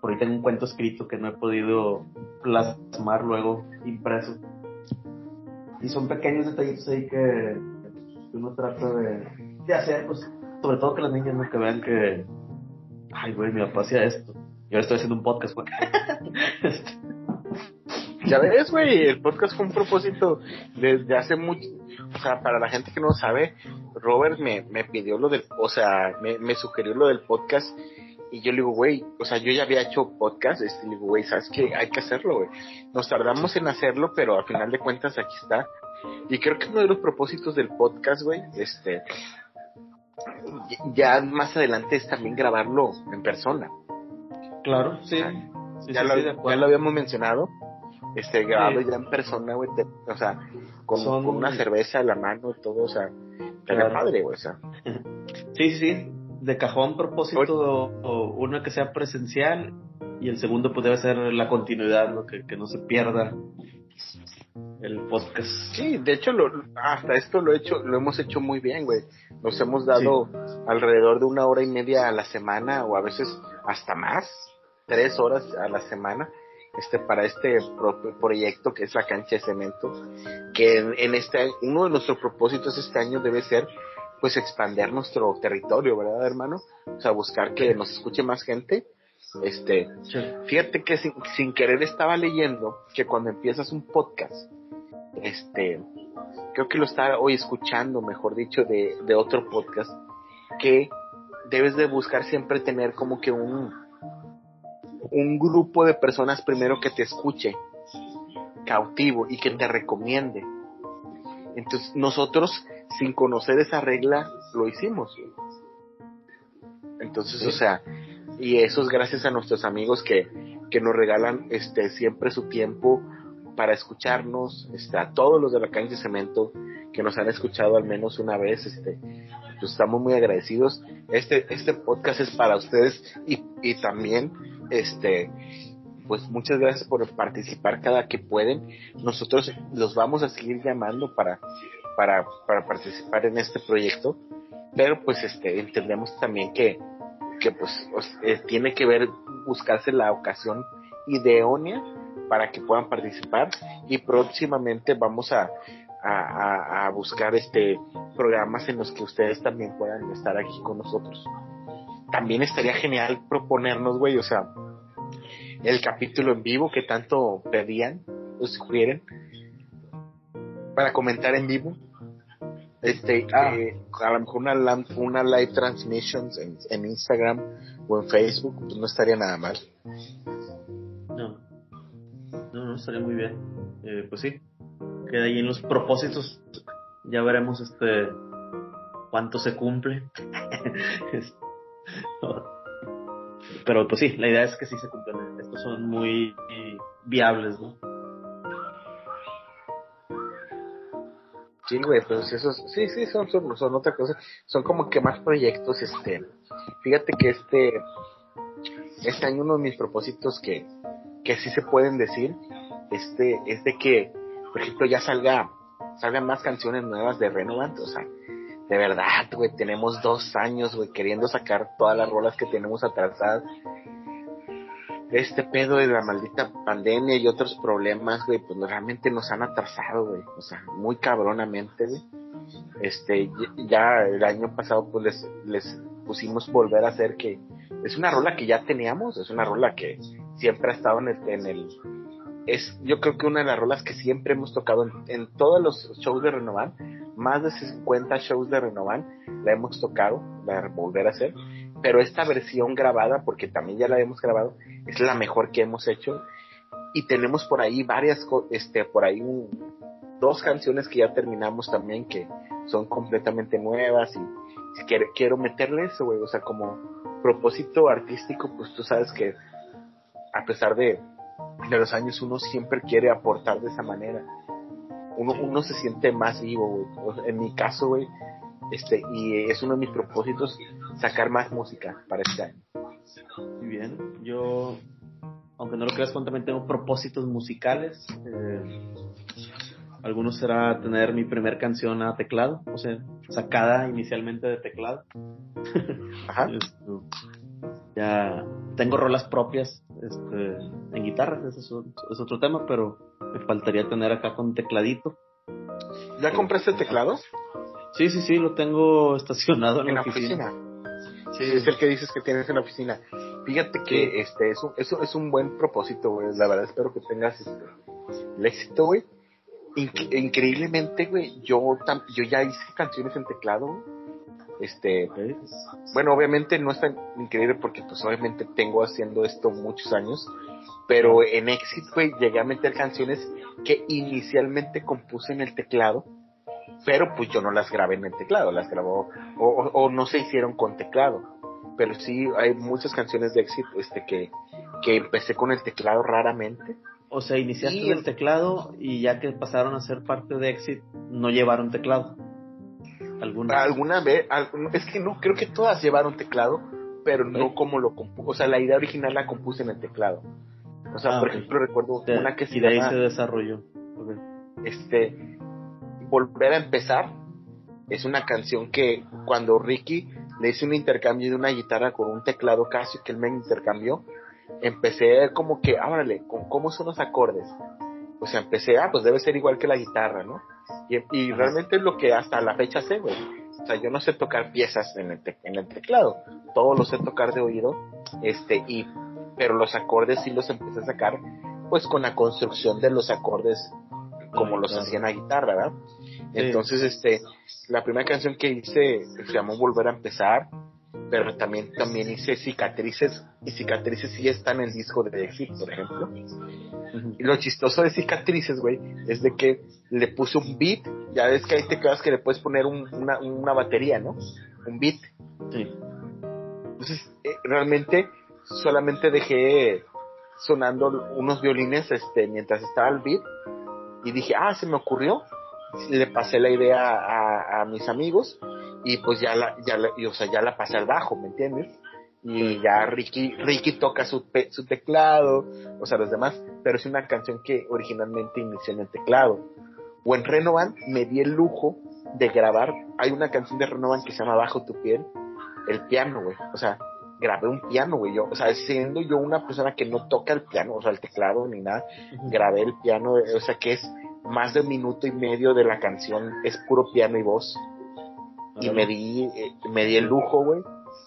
por ahí tengo un cuento escrito que no he podido plasmar luego impreso. Y son pequeños detallitos ahí que uno trata de, hacer, pues, sobre todo que las niñas no que vean que, ay, güey, mi papá hacía esto. Y ahora estoy haciendo un podcast, güey. ya ves, güey, el podcast fue un propósito desde hace mucho, o sea, para la gente que no sabe, Robert me, me pidió lo del, o sea, me, me sugirió lo del podcast y yo le digo, güey, o sea, yo ya había hecho podcast, este, le digo, güey, ¿sabes qué? Hay que hacerlo, güey. Nos tardamos en hacerlo, pero al final de cuentas aquí está. Y creo que uno de los propósitos del podcast, güey, este, ya más adelante es también grabarlo en persona. Claro, sí. ya, lo, ya, lo, habíamos mencionado. Este, grabado ya en persona, güey, o sea, con, una cerveza a la mano y todo, o sea, claro. padre, güey, o sea. Sí, sí. De cajón propósito, o una que sea presencial y el segundo pues debe ser la continuidad, ¿no? Que, que no se pierda el podcast. Sí, de hecho, lo, hasta esto lo, he hecho, lo hemos hecho muy bien, güey. Nos hemos dado alrededor de una hora y media a la semana o a veces hasta más, tres horas a la semana este para este proyecto que es la cancha de cemento que en, este uno de nuestros propósitos este año debe ser pues expandir nuestro territorio verdad hermano o sea buscar que nos escuche más gente. Este fíjate que sin, sin querer estaba leyendo que cuando empiezas un podcast este creo que lo estaba hoy escuchando mejor dicho de, de otro podcast que debes de buscar siempre tener como que un un grupo de personas primero que te escuche cautivo y que te recomiende. Entonces nosotros, sin conocer esa regla, lo hicimos. Entonces, o sea, y eso es gracias a nuestros amigos que, que nos regalan este siempre su tiempo para escucharnos, este, a todos los de la cancha de cemento que nos han escuchado al menos una vez, este, pues estamos muy agradecidos. Este, este podcast es para ustedes y, y también este, pues muchas gracias por participar cada que pueden. Nosotros los vamos a seguir llamando para, para, para participar en este proyecto, pero pues este, entendemos también que, que pues eh, tiene que ver buscarse la ocasión idónea para que puedan participar y próximamente vamos a, a, a, buscar este programas en los que ustedes también puedan estar aquí con nosotros también estaría genial proponernos, güey, o sea, el capítulo en vivo que tanto pedían, o sugieren, para comentar en vivo. Este, ah. eh, a lo mejor una, una live transmission en, Instagram o en Facebook, pues no estaría nada mal. No, no, no estaría muy bien. Eh, pues sí, queda ahí en los propósitos. Ya veremos este cuánto se cumple. Pero pues sí, la idea es que sí se cumplen. Estos son muy viables, ¿no? Sí, güey, pues esos, sí, sí, son, son, son otra cosa, son como que más proyectos, este, fíjate que este, este año uno de mis propósitos que, que sí se pueden decir, este, es de que, por ejemplo, ya salga, salgan más canciones nuevas de Renovant, o sea, de verdad, güey, tenemos dos años, güey, queriendo sacar todas las rolas que tenemos atrasadas. Este pedo de la maldita pandemia y otros problemas, güey, pues realmente nos han atrasado, güey. O sea, muy cabronamente, güey. Este, ya el año pasado, pues les, les pusimos volver a hacer que es una rola que ya teníamos, es una rola que siempre ha estado en el, en el es yo creo que una de las rolas que siempre hemos tocado en, en todos los shows de Renovan, más de 50 shows de Renovan la hemos tocado, la volver a hacer, pero esta versión grabada, porque también ya la hemos grabado, es la mejor que hemos hecho y tenemos por ahí varias, este, por ahí dos canciones que ya terminamos también que son completamente nuevas y quiero, quiero meterle eso, güey, o sea, como propósito artístico, pues tú sabes que a pesar de, de los años uno siempre quiere aportar de esa manera. Uno, uno se siente más vivo, güey. En mi caso, güey, este, y es uno de mis propósitos sacar más música para este año. Muy bien, yo, aunque no lo creas, también tengo propósitos musicales. Eh, algunos será tener mi primer canción a teclado, o sea, sacada inicialmente de teclado. Ajá. ya tengo rolas propias este, en guitarra, ese es, otro tema, pero me faltaría tener acá con tecladito. ¿Ya compraste teclado? Sí, sí, sí, lo tengo estacionado en, la oficina. Sí, es el que dices que tienes en la oficina. Fíjate que este es un, eso es un buen propósito, güey. La verdad espero que tengas este, el éxito, güey. increíblemente, güey, yo, yo ya hice canciones en teclado, Este, bueno, obviamente no es tan increíble porque pues obviamente tengo haciendo esto muchos años, pero en Exit, güey, llegué a meter canciones que inicialmente compuse en el teclado pero pues yo no las grabé en el teclado, las grabó o, no se hicieron con teclado, pero sí hay muchas canciones de éxito este que, que empecé con el teclado raramente. O sea, iniciaste con el teclado y ya que pasaron a ser parte de Exit, no llevaron teclado. ¿Alguna? Alguna vez, es que no, creo que todas llevaron teclado, pero no como lo compuse, o sea, la idea original la compuse en el teclado. O sea, ah, por ejemplo, recuerdo una que se y de ahí se desarrolló. Este, Volver a empezar es una canción que cuando Ricky le hizo un intercambio de una guitarra con un teclado casi que él me intercambió, empecé como que, ábrale, ¿con ¿cómo son los acordes? O sea, empecé, ah, pues debe ser igual que la guitarra, ¿no? Y, realmente es lo que hasta la fecha sé, güey. O sea, yo no sé tocar piezas en el, en el teclado, todo lo sé tocar de oído, este, y, pero los acordes sí los empecé a sacar, pues con la construcción de los acordes como los hacían a guitarra, ¿verdad? Entonces, este, la primera canción que hice se llamó Volver a empezar, pero también, también hice Cicatrices, y Cicatrices sí están en el disco de Exit, por ejemplo. Y lo chistoso de Cicatrices, güey, es de que le puse un beat, ya ves que ahí te quedas que le puedes poner una, una batería, ¿no? Un beat. Sí. Entonces, eh, realmente solamente dejé sonando unos violines este mientras estaba el beat y dije, ah, se me ocurrió, le pasé la idea a, a mis amigos y pues ya la, ya la, o sea, ya la pasé al bajo, ¿me entiendes? Y ya Ricky, Ricky toca su, su teclado, o sea, los demás, pero es una canción que originalmente inició en el teclado. O en Renovan me di el lujo de grabar, hay una canción de Renovan que se llama Bajo tu piel, el piano, güey, o sea, grabé un piano, güey. Yo, o sea, siendo yo una persona que no toca el piano, o sea, el teclado ni nada, grabé el piano, o sea, que es más de un minuto y medio de la canción, es puro piano y voz. Y me di, eh, me di el lujo, güey.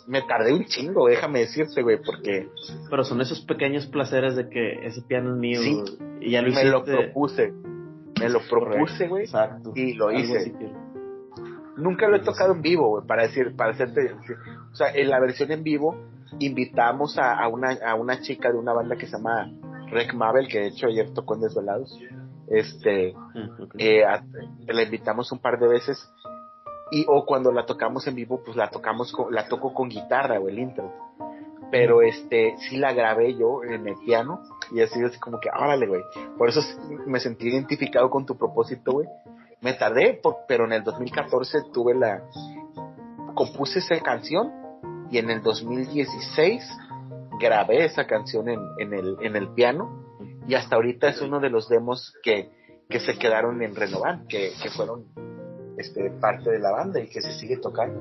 Me tardé un chingo, déjame decirte, güey, porque... Pero son esos pequeños placeres de que ese piano es mío y ya lo Me lo propuse. Me lo propuse, güey. Y lo hice. Nunca lo he tocado en vivo, güey, para decir, para hacerte, o sea, en la versión en vivo invitamos a, una, a una chica de una banda que se llama Rec Mabel, que de hecho ayer tocó en Desvelados. Este, mm, eh, la invitamos un par de veces y o cuando la tocamos en vivo, pues la tocamos, con, la toco con guitarra o el intro. Pero este, sí la grabé yo en el piano y así, así como que, órale, güey. Por eso me sentí identificado con tu propósito, güey me tardé, pero en el 2014 tuve la... compuse esa canción y en el 2016 grabé esa canción en, en, el, en el piano y hasta ahorita es uno de los demos que, que se quedaron en Renovar, que, que fueron este, parte de la banda y que se sigue tocando.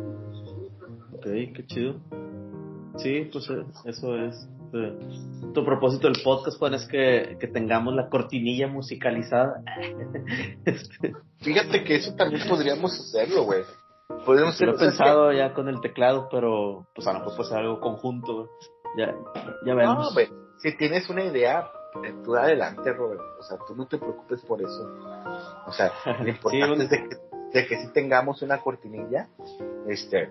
Ok, qué chido. Sí, pues eh, eso es. Eh, tu propósito del podcast, Juan, es que, que tengamos la cortinilla musicalizada. Fíjate que eso también podríamos hacerlo, güey. Podríamos lo he hacerlo. pensado ya con el teclado, pero pues a lo mejor puede ser algo conjunto. güey. Ya, ya veremos. No, güey. Si tienes una idea, eh, tú adelante, Robert. O sea, tú no te preocupes por eso. O sea, lo importante bueno. es de que, de que sí tengamos una cortinilla. Este.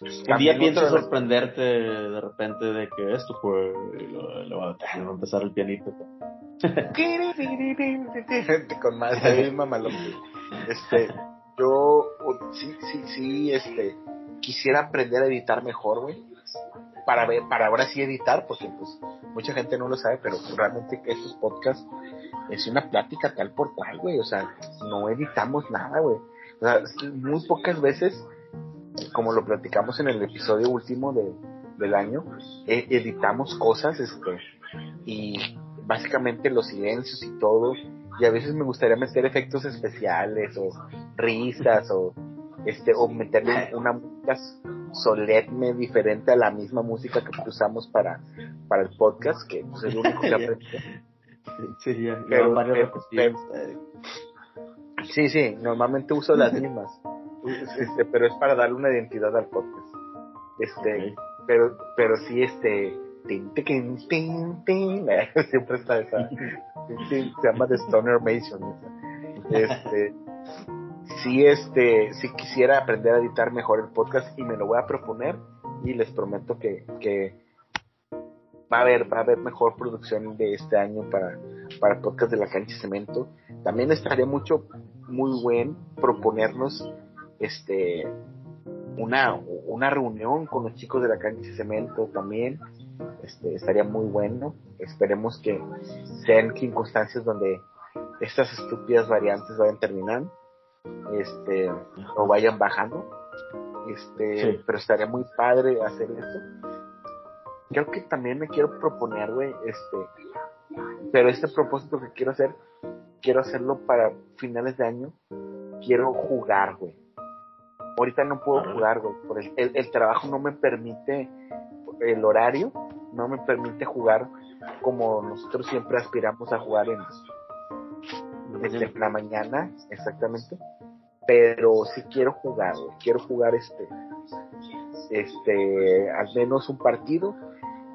Un día pienso sorprenderte de repente de que esto fue. lo- va a- empezar el pianito. con más de mamalón. Este, yo sí, sí, sí, este, quisiera aprender a editar mejor, güey. Para ver, para ahora sí editar, porque pues mucha gente no lo sabe, pero realmente que estos podcasts es una plática tal por cual, güey. O sea, no editamos nada, güey. O sea, muy pocas veces, como lo platicamos en el episodio último de, del año, eh, editamos cosas, este, y básicamente los silencios y todo. Y a veces me gustaría meter efectos especiales o risas o este o meterle una música solemne diferente a la misma música que usamos para para el podcast que pues, es lo único que aprendí. Sí, ya, Pero- ya varios pero- repetidos. Sí, sí, normalmente uso las mismas. Este, pero es para darle una identidad al podcast. Este, pero pero sí este tin, tin, tin, tin, siempre está esa se llama The Stoner Mason este sí este sí quisiera aprender a editar mejor el podcast y me lo voy a proponer y les prometo que, que va a haber va a haber mejor producción de este año para para podcast de la cancha cemento. También estaría mucho muy buen proponernos este una, una reunión con los chicos de la cancha de cemento también. Este, estaría muy bueno. Esperemos que sean circunstancias donde estas estúpidas variantes vayan terminando, este, o vayan bajando. Este, Sí. pero estaría muy padre hacer eso. Creo que también me quiero proponer, güey, este, pero este propósito que quiero hacer, quiero hacerlo para finales de año. Quiero jugar, güey. Ahorita no puedo jugar, güey. Por el, el, el trabajo no me permite, el horario no me permite jugar como nosotros siempre aspiramos a jugar en, en la mañana, exactamente. Pero sí quiero jugar, güey. Quiero jugar este, este, al menos un partido,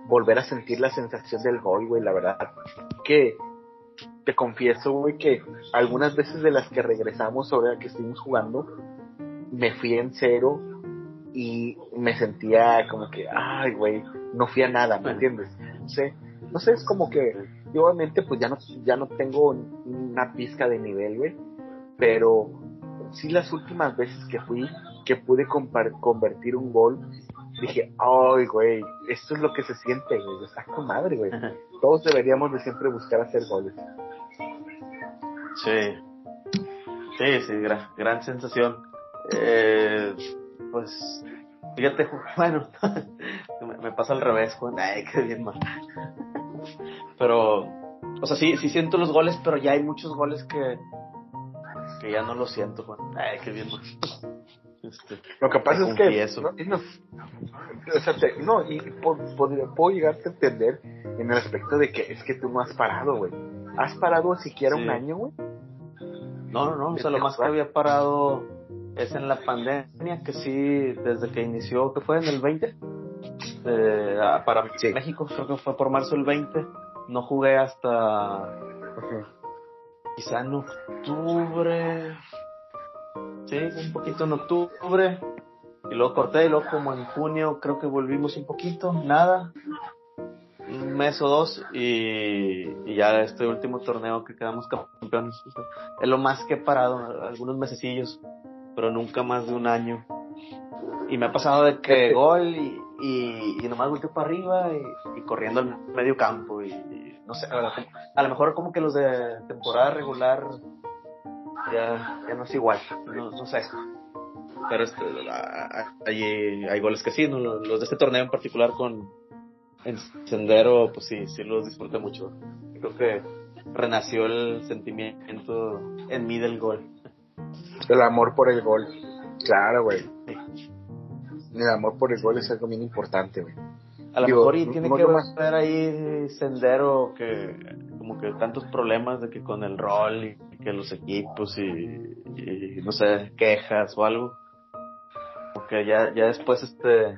volver a sentir la sensación del gol, güey. La verdad que te confieso, güey, que algunas veces de las que regresamos la que estuvimos jugando, me fui en cero y me sentía como que, ay, güey, no fui a nada, ¿me entiendes? No sé, no sé, es como que, yo obviamente, pues ya no, ya no tengo una pizca de nivel, güey, pero sí las últimas veces que fui, que pude convertir un gol, dije, ay, güey, esto es lo que se siente, güey, con madre, güey. Todos deberíamos de siempre buscar hacer goles. Sí. Sí, sí, gran, gran sensación. Eh, pues, fíjate, bueno, me, me pasa al revés, Juan. Ay, qué bien, man. Pero, o sea, sí, sí siento los goles, pero ya hay muchos goles que, que ya no los siento, Juan. Ay, qué bien, man. Este, Lo que pasa es que confieso. no, y no, o sea, te- no, y po- podría- puedo llegarte a entender en el aspecto de que es que tú no has parado, güey. ¿Has parado siquiera Sí. un año, güey? No, no, no, o sea, lo más que había parado es en la pandemia, que sí, desde que inició, que fue en el 20, eh, ah, para Sí. México, creo que fue por marzo del 20, no jugué hasta quizá en octubre, sí, un poquito en octubre, y luego corté, y luego como en junio creo que volvimos un poquito, nada, un mes o dos, y, y ya este último torneo que quedamos campeones, es lo más que he parado, algunos mesecillos, pero nunca más de un año. Y me ha pasado de que gol y, y, y nomás volteo para arriba y, y corriendo al medio campo y, y no sé, a lo, a lo mejor como que los de temporada regular ya, ya no es igual, no, no sé. Pero este, hay, hay goles que sí, ¿no? los de este torneo en particular con, en Sendero, pues sí, sí los disfruté mucho. Creo que renació el sentimiento en mí del gol. El amor por el gol. Claro, güey. El amor por el gol es algo bien importante, güey. A lo mejor y tiene que ver ahí Sendero que como que tantos problemas de que con el rol y que los equipos y, no sé, quejas o algo. Porque ya, ya después este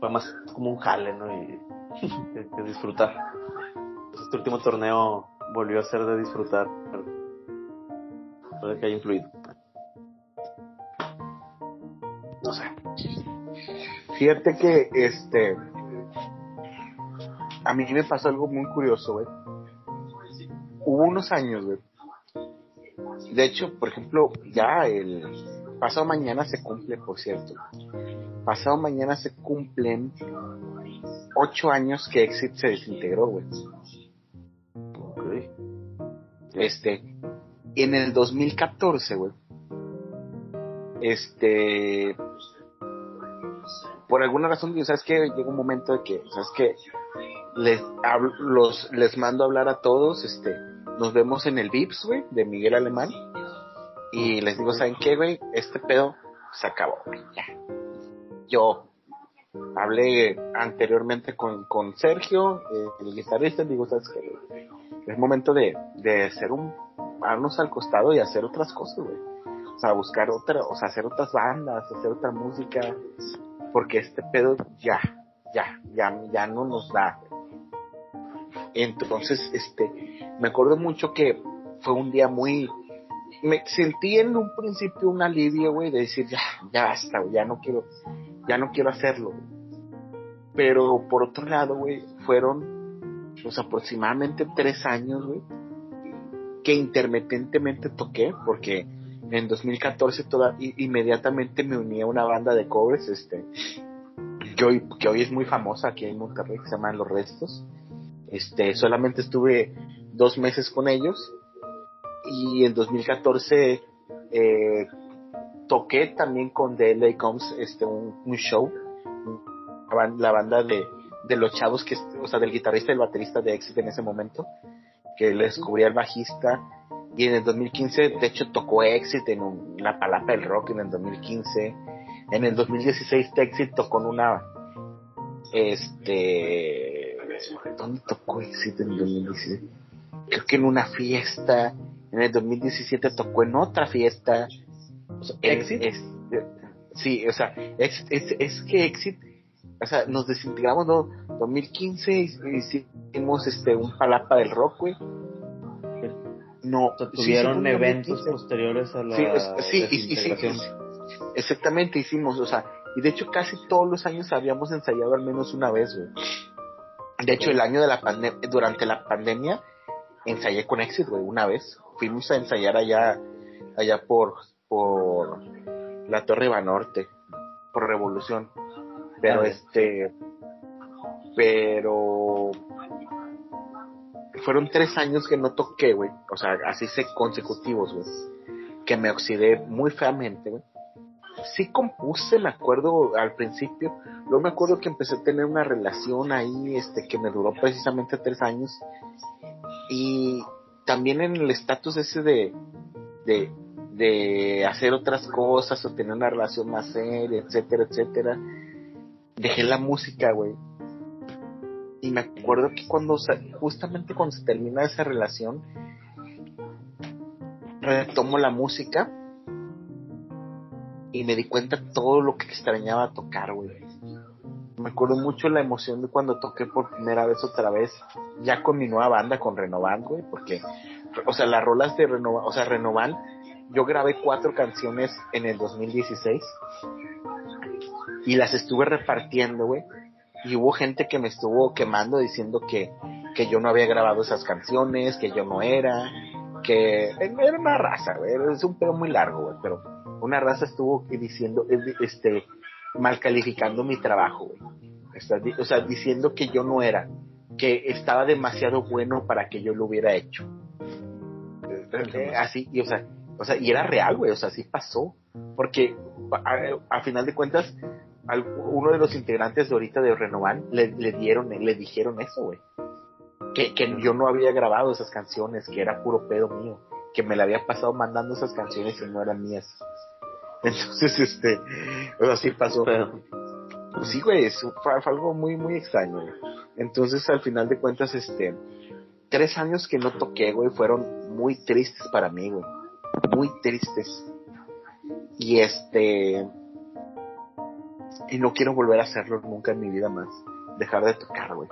fue más como un jale, ¿no? Y que, disfrutar. Este último torneo volvió a ser de disfrutar. Puede que haya influido. No sé. Fíjate que este a mí me pasó algo muy curioso, güey. Hubo unos años, güey. De hecho, por ejemplo, ya el pasado mañana se cumple, por cierto. Pasado mañana se cumplen ocho años que Exit se desintegró, güey. Este, en el 2014, güey. Este, por alguna razón, ¿sabes que Llega un momento de que, ¿sabes que Les, los, les mando a hablar a todos, este, nos vemos en el VIPS, güey, de Miguel Alemán. Y les digo, ¿saben qué, güey? Este pedo se acabó, güey. Ya. Yo hablé anteriormente con, con Sergio, eh, el guitarrista, digo, ¿sabes qué? Es momento de, de hacer un, darnos al costado y hacer otras cosas, güey. O sea, buscar otra, o sea, hacer otras bandas, hacer otra música, porque este pedo ya, ya, ya, ya no nos da. Entonces, este, me acuerdo mucho que fue un día muy, me sentí en un principio un alivio, güey, de decir, ya, ya basta, ya no quiero, ya no quiero hacerlo. Pero por otro lado, güey, fueron, pues aproximadamente tres años, güey, que intermitentemente toqué, porque en 2014 toda, inmediatamente me uní a una banda de covers, este, que hoy, que hoy es muy famosa aquí en Monterrey, que se llama Los Restos. Este, solamente estuve dos meses con ellos y en 2014 eh, toqué también con The LA Comes este, un, show, la banda de, de los chavos, que, o sea, del guitarrista y el baterista de Exit en ese momento, que le descubrí al bajista. Y en el 2015, de hecho, tocó Exit en la palapa del rock en el 2015. En el 2016, Exit tocó en una. Este. ¿Dónde tocó Exit en el 2016? Creo que en una fiesta en el 2017 tocó en otra fiesta. ¿Exit? sí, o sea, es, es, que Exit, o sea, nos desintegramos, ¿no? 2015 hicimos este un palapa del rock, güey. No, tuvieron eventos posteriores a la sí, sí, exactamente hicimos, o sea, y de hecho casi todos los años habíamos ensayado al menos una vez, güey. De hecho, el año de la pandemia, durante la pandemia, ensayé con Exit, güey, una vez fuimos a ensayar allá, allá por, por la Torre Banorte, por Revolución. Pero este, pero fueron tres años que no toqué, güey. O sea, así se consecutivos, güey. Que me oxidé muy feamente, güey. Sí compuse, me acuerdo al principio. Luego me acuerdo que empecé a tener una relación ahí, este, que me duró precisamente tres años. Y también en el estatus ese de, de, hacer otras cosas o tener una relación más seria, etcétera, etcétera, dejé la música, güey. Y me acuerdo que cuando, justamente cuando se termina esa relación, retomo la música y me di cuenta todo lo que extrañaba tocar, güey. Me acuerdo mucho la emoción de cuando toqué por primera vez otra vez, ya con mi nueva banda, con Renovan, güey, porque, o sea, las rolas de Renovan, o sea, Renovan, yo grabé cuatro canciones en el 2016 y las estuve repartiendo, güey, y hubo gente que me estuvo quemando diciendo que, que yo no había grabado esas canciones, que yo no era, que era una raza, güey, es un pedo muy largo, güey, pero una raza estuvo diciendo, este, mal calificando mi trabajo, güey. o sea, diciendo que yo no era, que estaba demasiado bueno para que yo lo hubiera hecho. Eh, así, y o sea, o sea, y era real, güey, o sea, así pasó. Porque a, final de cuentas, uno de los integrantes de ahorita de Renovan le, le dieron, le dijeron eso, güey. Que, que yo no había grabado esas canciones, que era puro pedo mío, que me la había pasado mandando esas canciones y no eran mías. Entonces, este, o así pasó. Pues sí, güey, fue, algo muy, muy extraño, Entonces, al final de cuentas, este, tres años que no toqué, güey, fueron muy tristes para mí, güey. Muy tristes. Y este, y no quiero volver a hacerlo nunca en mi vida más. Dejar de tocar, güey.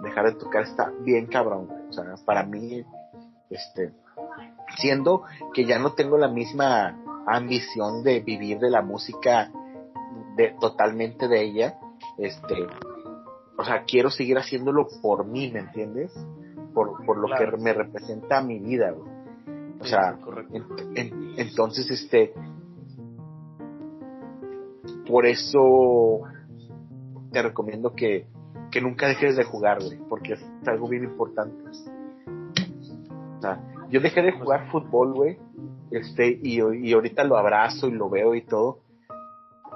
Dejar de tocar está bien cabrón, güey. O sea, para mí, este, siendo que ya no tengo la misma ambición de vivir de la música de totalmente de ella, este, o sea, quiero seguir haciéndolo por mí, ¿me entiendes? Por, por lo que me representa mi vida, güey. O sea, entonces, este, por eso te recomiendo que, que nunca dejes de jugar, güey, porque es algo bien importante. O sea, yo dejé de jugar fútbol, güey, este, y, y ahorita lo abrazo y lo veo y todo,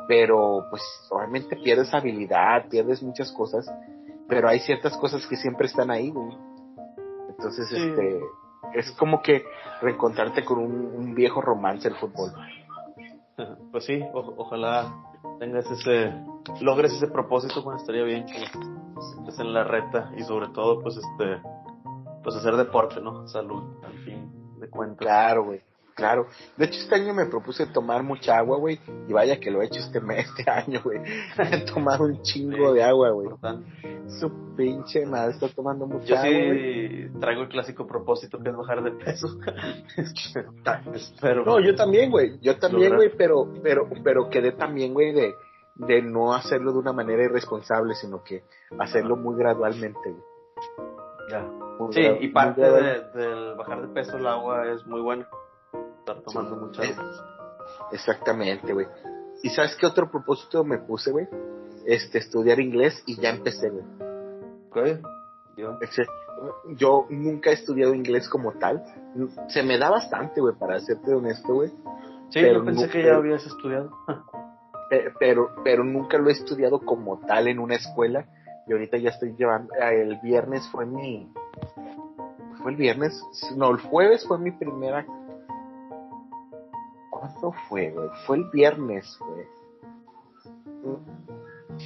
pero pues obviamente pierdes habilidad, pierdes muchas cosas, pero hay ciertas cosas que siempre están ahí, güey. Entonces, este, es como que reencontrarte con un, viejo romance el fútbol. Pues sí, ojalá tengas ese, logres ese propósito, pues estaría bien que estés en la reta y sobre todo, pues este, pues hacer deporte, ¿no? Salud, al fin de cuentas. Claro, güey. Claro. De hecho, este año me propuse tomar mucha agua, güey. Y vaya que lo he hecho este mes, este año, güey. He tomado un chingo de agua, güey. Su pinche madre, está tomando mucha agua. Yo sí traigo el clásico propósito que es bajar de peso. Espero. No, yo también, güey. Yo también, güey, pero, pero, pero quedé también, güey, de, de no hacerlo de una manera irresponsable, sino que hacerlo muy gradualmente, güey. Ya. sí, y parte del bajar de peso el agua es muy buena estar tomando mucha Exactamente, güey. ¿Y sabes qué otro propósito me puse, güey? Este, estudiar inglés y ya empecé, güey. ¿Qué? Yo. yo nunca he estudiado inglés como tal. Se me da bastante, güey, para serte honesto, güey. Sí, pero yo pensé que ya habías estudiado. pero, pero nunca lo he estudiado como tal en una escuela. Y ahorita ya estoy llevando. El viernes fue mi. ¿Fue el viernes? No, el jueves fue mi primera ¿Cuándo fue, güey? Fue el viernes, güey.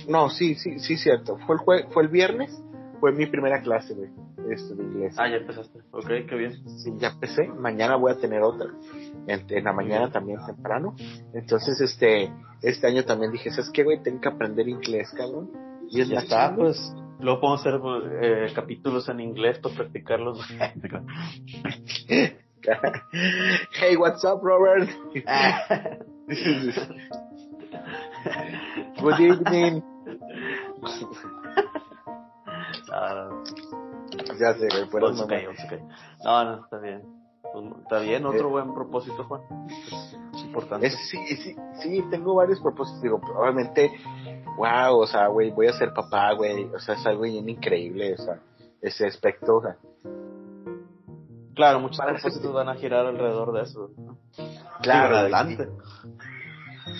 No, sí, sí, sí, cierto. Fue el, fue el viernes, fue mi primera clase, güey, este, de inglés. Ah, ya empezaste. Ok, qué bien. Sí, ya empecé. Mañana voy a tener otra. En, la mañana también temprano. Entonces, este, este año también dije, ¿sabes qué, güey? Tengo que aprender inglés, cabrón. Y es ya está, pues. Luego podemos hacer eh, capítulos en inglés para practicarlos. hey, what's up, Robert? Good evening. ya sé, güey, fuera no, no, está bien. Está bien, otro eh, buen propósito, Juan. Es importante. sí, sí, sí, tengo varios propósitos. Digo, probablemente, wow, o sea, güey, voy a ser papá, güey. O sea, es algo bien increíble, o sea, ese aspecto, o sea, Claro, muchos propósitos van a girar alrededor de eso. Claro, adelante.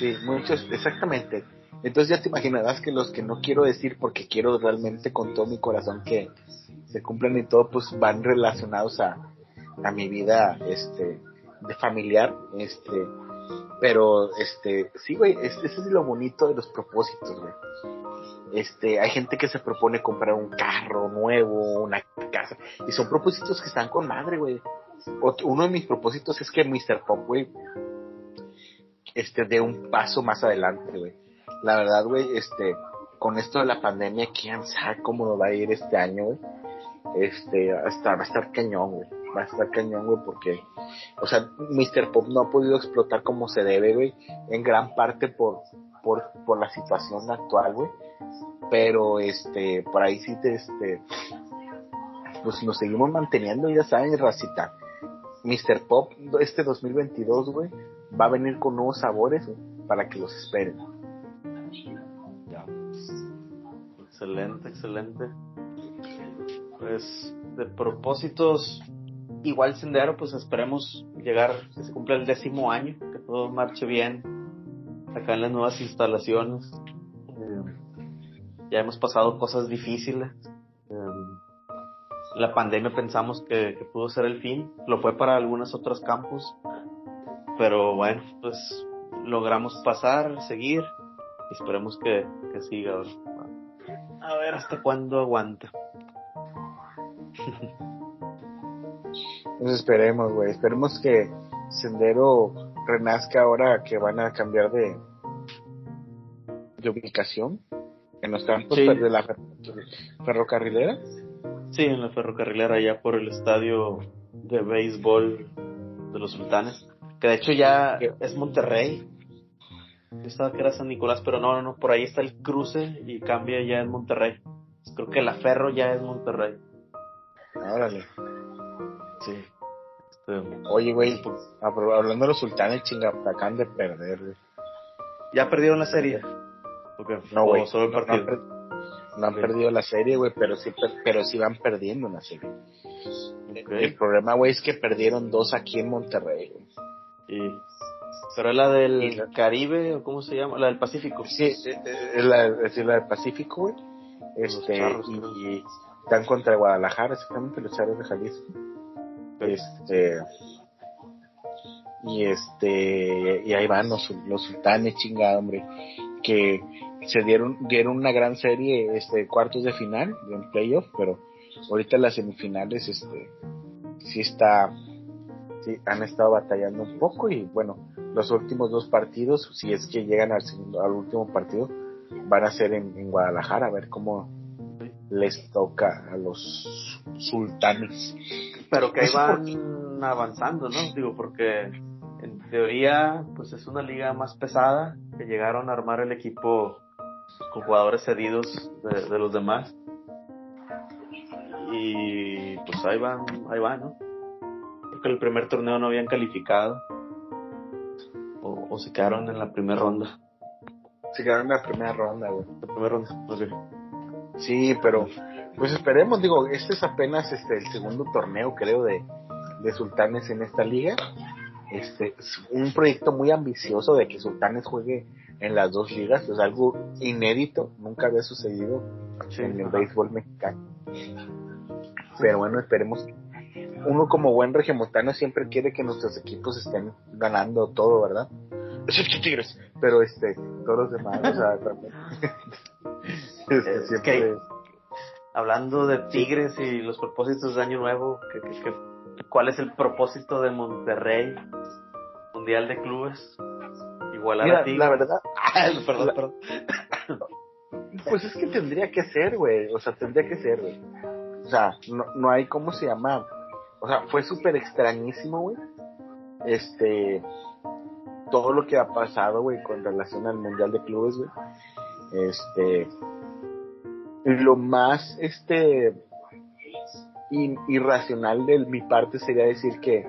Sí. muchos, exactamente. Entonces ya te imaginarás que los que no quiero decir porque quiero realmente con todo mi corazón que se cumplan y todo, pues van relacionados a, a mi vida este de familiar, este pero este sí güey, ese es lo bonito de los propósitos, güey. Este, hay gente que se propone comprar un carro nuevo, una casa, y son propósitos que están con madre, güey. Uno de mis propósitos es que Mr. Pop, güey, este, dé un paso más adelante, güey. La verdad, güey, este, con esto de la pandemia, quién sabe cómo va a ir este año, güey. Este, va a estar, va a estar cañón, güey. Va a estar cañón, güey, porque, o sea, Mr. Pop no ha podido explotar como se debe, güey, en gran parte por, por, por la situación actual, güey pero este por ahí sí te este pues nos seguimos manteniendo ya saben racita. Mr. Pop este 2022 güey va a venir con nuevos sabores para que los esperen. Excelente excelente. Pues de propósitos igual sendero pues esperemos llegar se cumpla el décimo año que todo marche bien acá en las nuevas instalaciones ya hemos pasado cosas difíciles. Em, la pandemia pensamos que, pudo ser el fin, lo fue para algunos otros campus, pero bueno, pues logramos pasar, seguir, y esperemos que, que siga. A ver hasta cuándo aguanta. Pues esperemos, güey, esperemos que Sendero renazca ahora que van a cambiar de, de ubicación en los campos de la ferrocarrilera. Sí, en la ferrocarrilera, ya por el estadio de béisbol de los sultanes. Que de hecho ya es Monterrey. Yo estaba que era San Nicolás, pero no, no, no, por ahí está el cruce y cambia ya en Monterrey. Creo que la ferro ya es Monterrey. Órale. Sí. Este, Oye, güey, pues, hablando de los sultanes, chinga, acaban de perder, güey. ¿Ya perdieron la serie? No, güey. No, han perdido la serie, güey, pero sí, pero sí van perdiendo la serie. El problema, güey, es que perdieron dos aquí en Monterrey, güey. Y... ¿Pero es la del Caribe o cómo se llama? La del Pacífico. Sí, eh, eh, es la, es la del Pacífico, güey. Este, y, están contra Guadalajara, exactamente, los charros de Jalisco. Este. Y este. Y ahí van los, los sultanes, chingada, hombre. Que se dieron, dieron una gran serie, este, cuartos de final, en playoff, pero ahorita las semifinales, este, sí está, sí, han estado batallando un poco y bueno, los últimos dos partidos, si es que llegan al segundo, al último partido, van a ser en, Guadalajara, a ver cómo les toca a los sultanes. Pero que ahí van avanzando, ¿no? Digo, porque en teoría, pues es una liga más pesada, que llegaron a armar el equipo con jugadores cedidos de, los demás. Y pues ahí van, ahí van, ¿no? Creo que el primer torneo no habían calificado. O, se quedaron en la primera ronda. Se quedaron en la primera ronda, güey. La primera ronda, Sí, pero pues esperemos, digo, este es apenas este el segundo torneo, creo, de, de Sultanes en esta liga. Este es un proyecto muy ambicioso de que Sultanes juegue en las dos ligas, es algo inédito, nunca había sucedido en el béisbol mexicano. Pero bueno, esperemos. Uno como buen regiomontano siempre quiere que nuestros equipos estén ganando todo, ¿verdad? Tigres, pero este, todos los demás, o sea, este, hablando de Tigres y los propósitos de Año Nuevo, ¿cuál es el propósito de Monterrey Mundial de Clubes? Mira, La verdad. perdón, perdón. Pues es que tendría que ser, güey. O sea, tendría que ser, güey. O sea, no, no hay cómo se llama. O sea, fue súper extrañísimo, güey. Este. Todo lo que ha pasado, güey, con relación al Mundial de Clubes, güey. Este. Lo más, este. irracional de mi parte sería decir que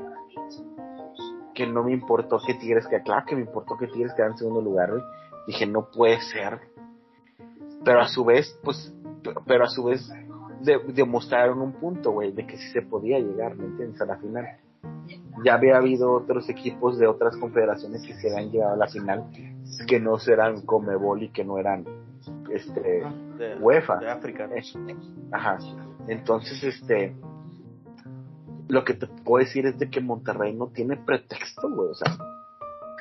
que no me importó que Tigres quedara, claro que me importó que Tigres quedara en segundo lugar, güey. Dije, no puede ser. Pero a su vez, pues, pero a su vez demostraron un punto, güey, de que sí se podía llegar, ¿me entiendes? A la final. Ya había habido otros equipos de otras confederaciones que se habían llegado a la final, que no serán Comebol y que no eran este de, UEFA. De África. Ajá. Entonces, este, lo que te puedo decir es de que Monterrey no tiene pretexto, güey. O sea,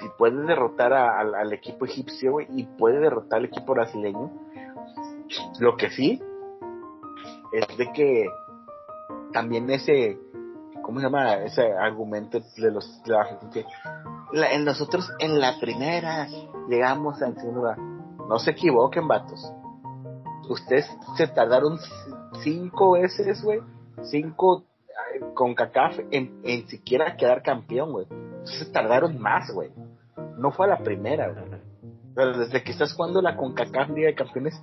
si puede derrotar al equipo egipcio, güey, y puede derrotar al equipo brasileño, lo que sí es de que también ese, ¿cómo se llama? Ese argumento de los de la, en nosotros en la primera llegamos al segundo. No se equivoquen, vatos. Ustedes se tardaron cinco veces, güey. Cinco con CACAF en, en siquiera quedar campeón, güey. Entonces tardaron más, güey. No fue a la primera, güey. Pero desde que estás jugando la CONCACAF Liga de Campeones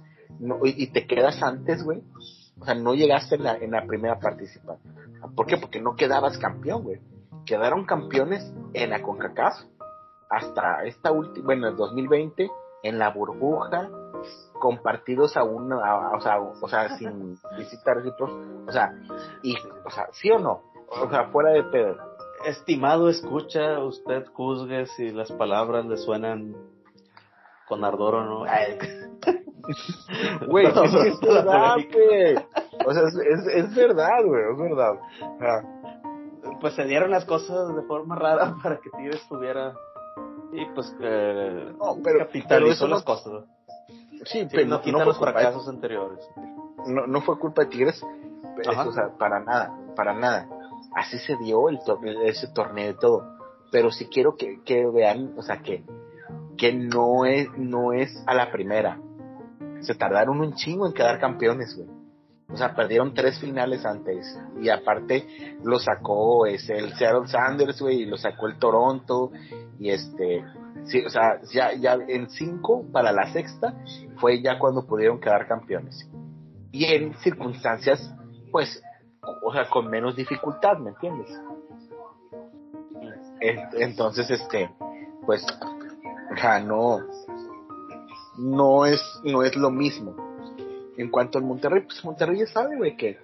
y, te quedas antes, güey. O sea, no llegaste en la, en la primera participación. ¿Por qué? Porque no quedabas campeón, güey. Quedaron campeones en la CONCACAF hasta esta última, bueno, el 2020, en la burbuja, con partidos aún, o sea, o sea, sin visitar equipos, o sea, y, o sea, sí o no, o sea, fuera de pedo. Estimado, escucha, usted juzgue si las palabras le suenan con ardor o no. Güey, es que es verdad, güey. O sea, es, es, es verdad, güey, es verdad. Pues se dieron las cosas de forma rara para que Tigres tuviera. Y pues eh, pero- pero capitalizó eso las cosas. Sí, Sí, pero no quita los fracasos anteriores. no, no fue culpa de Tigres, o sea, para nada, para nada. Así se dio el ese torneo y todo. Pero sí quiero que, que vean, o sea, que, que no es, no es a la primera. Se tardaron un chingo en quedar campeones, güey. O sea, perdieron tres finales antes. Y aparte lo sacó ese, el Seattle Sanders, güey, y lo sacó el Toronto. Y este, sí, o sea, ya, ya en cinco para la sexta fue ya cuando pudieron quedar campeones. Y en circunstancias, pues, o sea, con menos dificultad, ¿me entiendes? En- Entonces, este, pues, sea, no, no es, no es lo mismo. En cuanto al Monterrey, pues Monterrey ya sabe, güey, que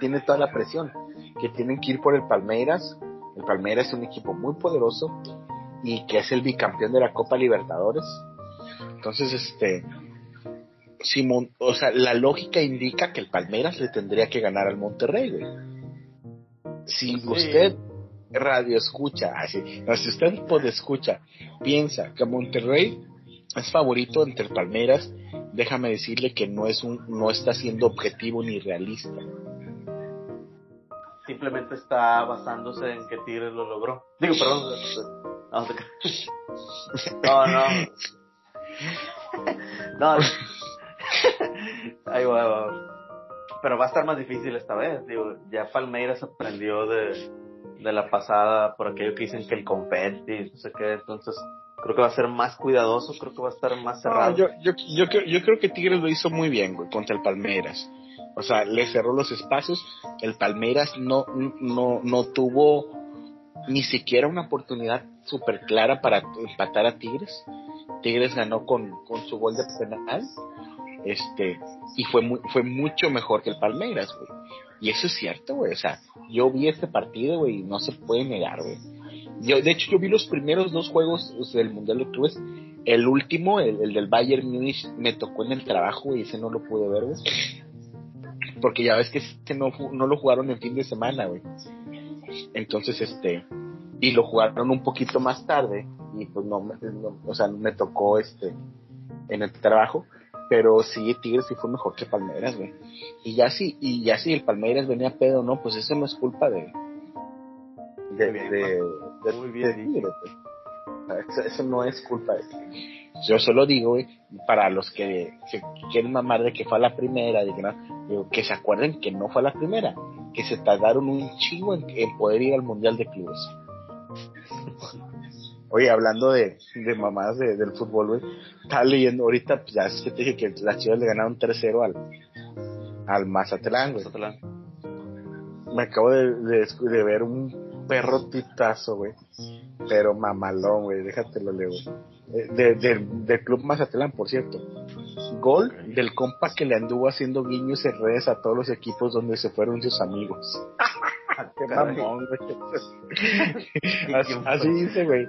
tiene toda la presión, que tienen que ir por el Palmeiras. El Palmeiras es un equipo muy poderoso y que es el bicampeón de la Copa Libertadores. Entonces, este, Simón, o sea, la lógica indica que el Palmeiras le tendría que ganar al Monterrey, güey. Si Sí. usted radio escucha, así, no, si usted puede escucha, piensa que Monterrey es favorito entre el Palmeiras, déjame decirle que no es un, no está siendo objetivo ni realista. Simplemente está basándose en que Tigres lo logró. Digo, perdón. No, no. no. Ahí va. Pero va a estar más difícil esta vez. Digo, ya Palmeiras aprendió de, de la pasada por aquello que dicen que el confetti, no sé qué. Entonces, creo que va a ser más cuidadoso, creo que va a estar más cerrado. No, yo, yo, yo, creo, yo creo que Tigres lo hizo muy bien, güey, contra el Palmeiras. O sea, le cerró los espacios. El Palmeiras no, no, no tuvo ni siquiera una oportunidad súper clara para empatar a Tigres. Tigres ganó con, con su gol de penal. Este, y fue muy, fue mucho mejor que el Palmeiras, güey. Y eso es cierto, güey. O sea, yo vi este partido, güey, y no se puede negar, güey. Yo, de hecho, yo vi los primeros dos juegos del Mundial de Clubes. El último, el, el del Bayern Munich, me tocó en el trabajo y ese no lo pude ver, güey. Porque ya ves que este no, no lo jugaron en fin de semana, güey. Entonces, este, y lo jugaron un poquito más tarde y pues no, me- no- o sea, me tocó este en el trabajo, pero sí Tigres sí fue mejor que Palmeiras, güey. Y ya sí, y ya si el Palmeiras venía pedo, no, pues eso no es culpa de de, Muy bien, de, de- Muy bien de. Tigres, Eso, eso no es culpa de yo solo digo, güey, para los que, que quieren mamar de que fue a la primera, de que, no, digo, que se acuerden que no fue a la primera, que se tardaron un chingo en, en poder ir al Mundial de Clubes. Oye, hablando de, de mamadas de- del fútbol, güey, estaba leyendo ahorita, pues ya es que te dije que las chivas le ganaron 3-0 al, al Mazatlán, güey. Mazatlán. Me acabo de, de, de ver un perro titazo, güey. Pero mamalón, güey, déjatelo leo. Eh, de- del Club Mazatlán, por cierto. Gol del compa que le anduvo haciendo guiños en redes a todos los equipos donde se fueron sus amigos. Qué mamón, así, así dice, güey.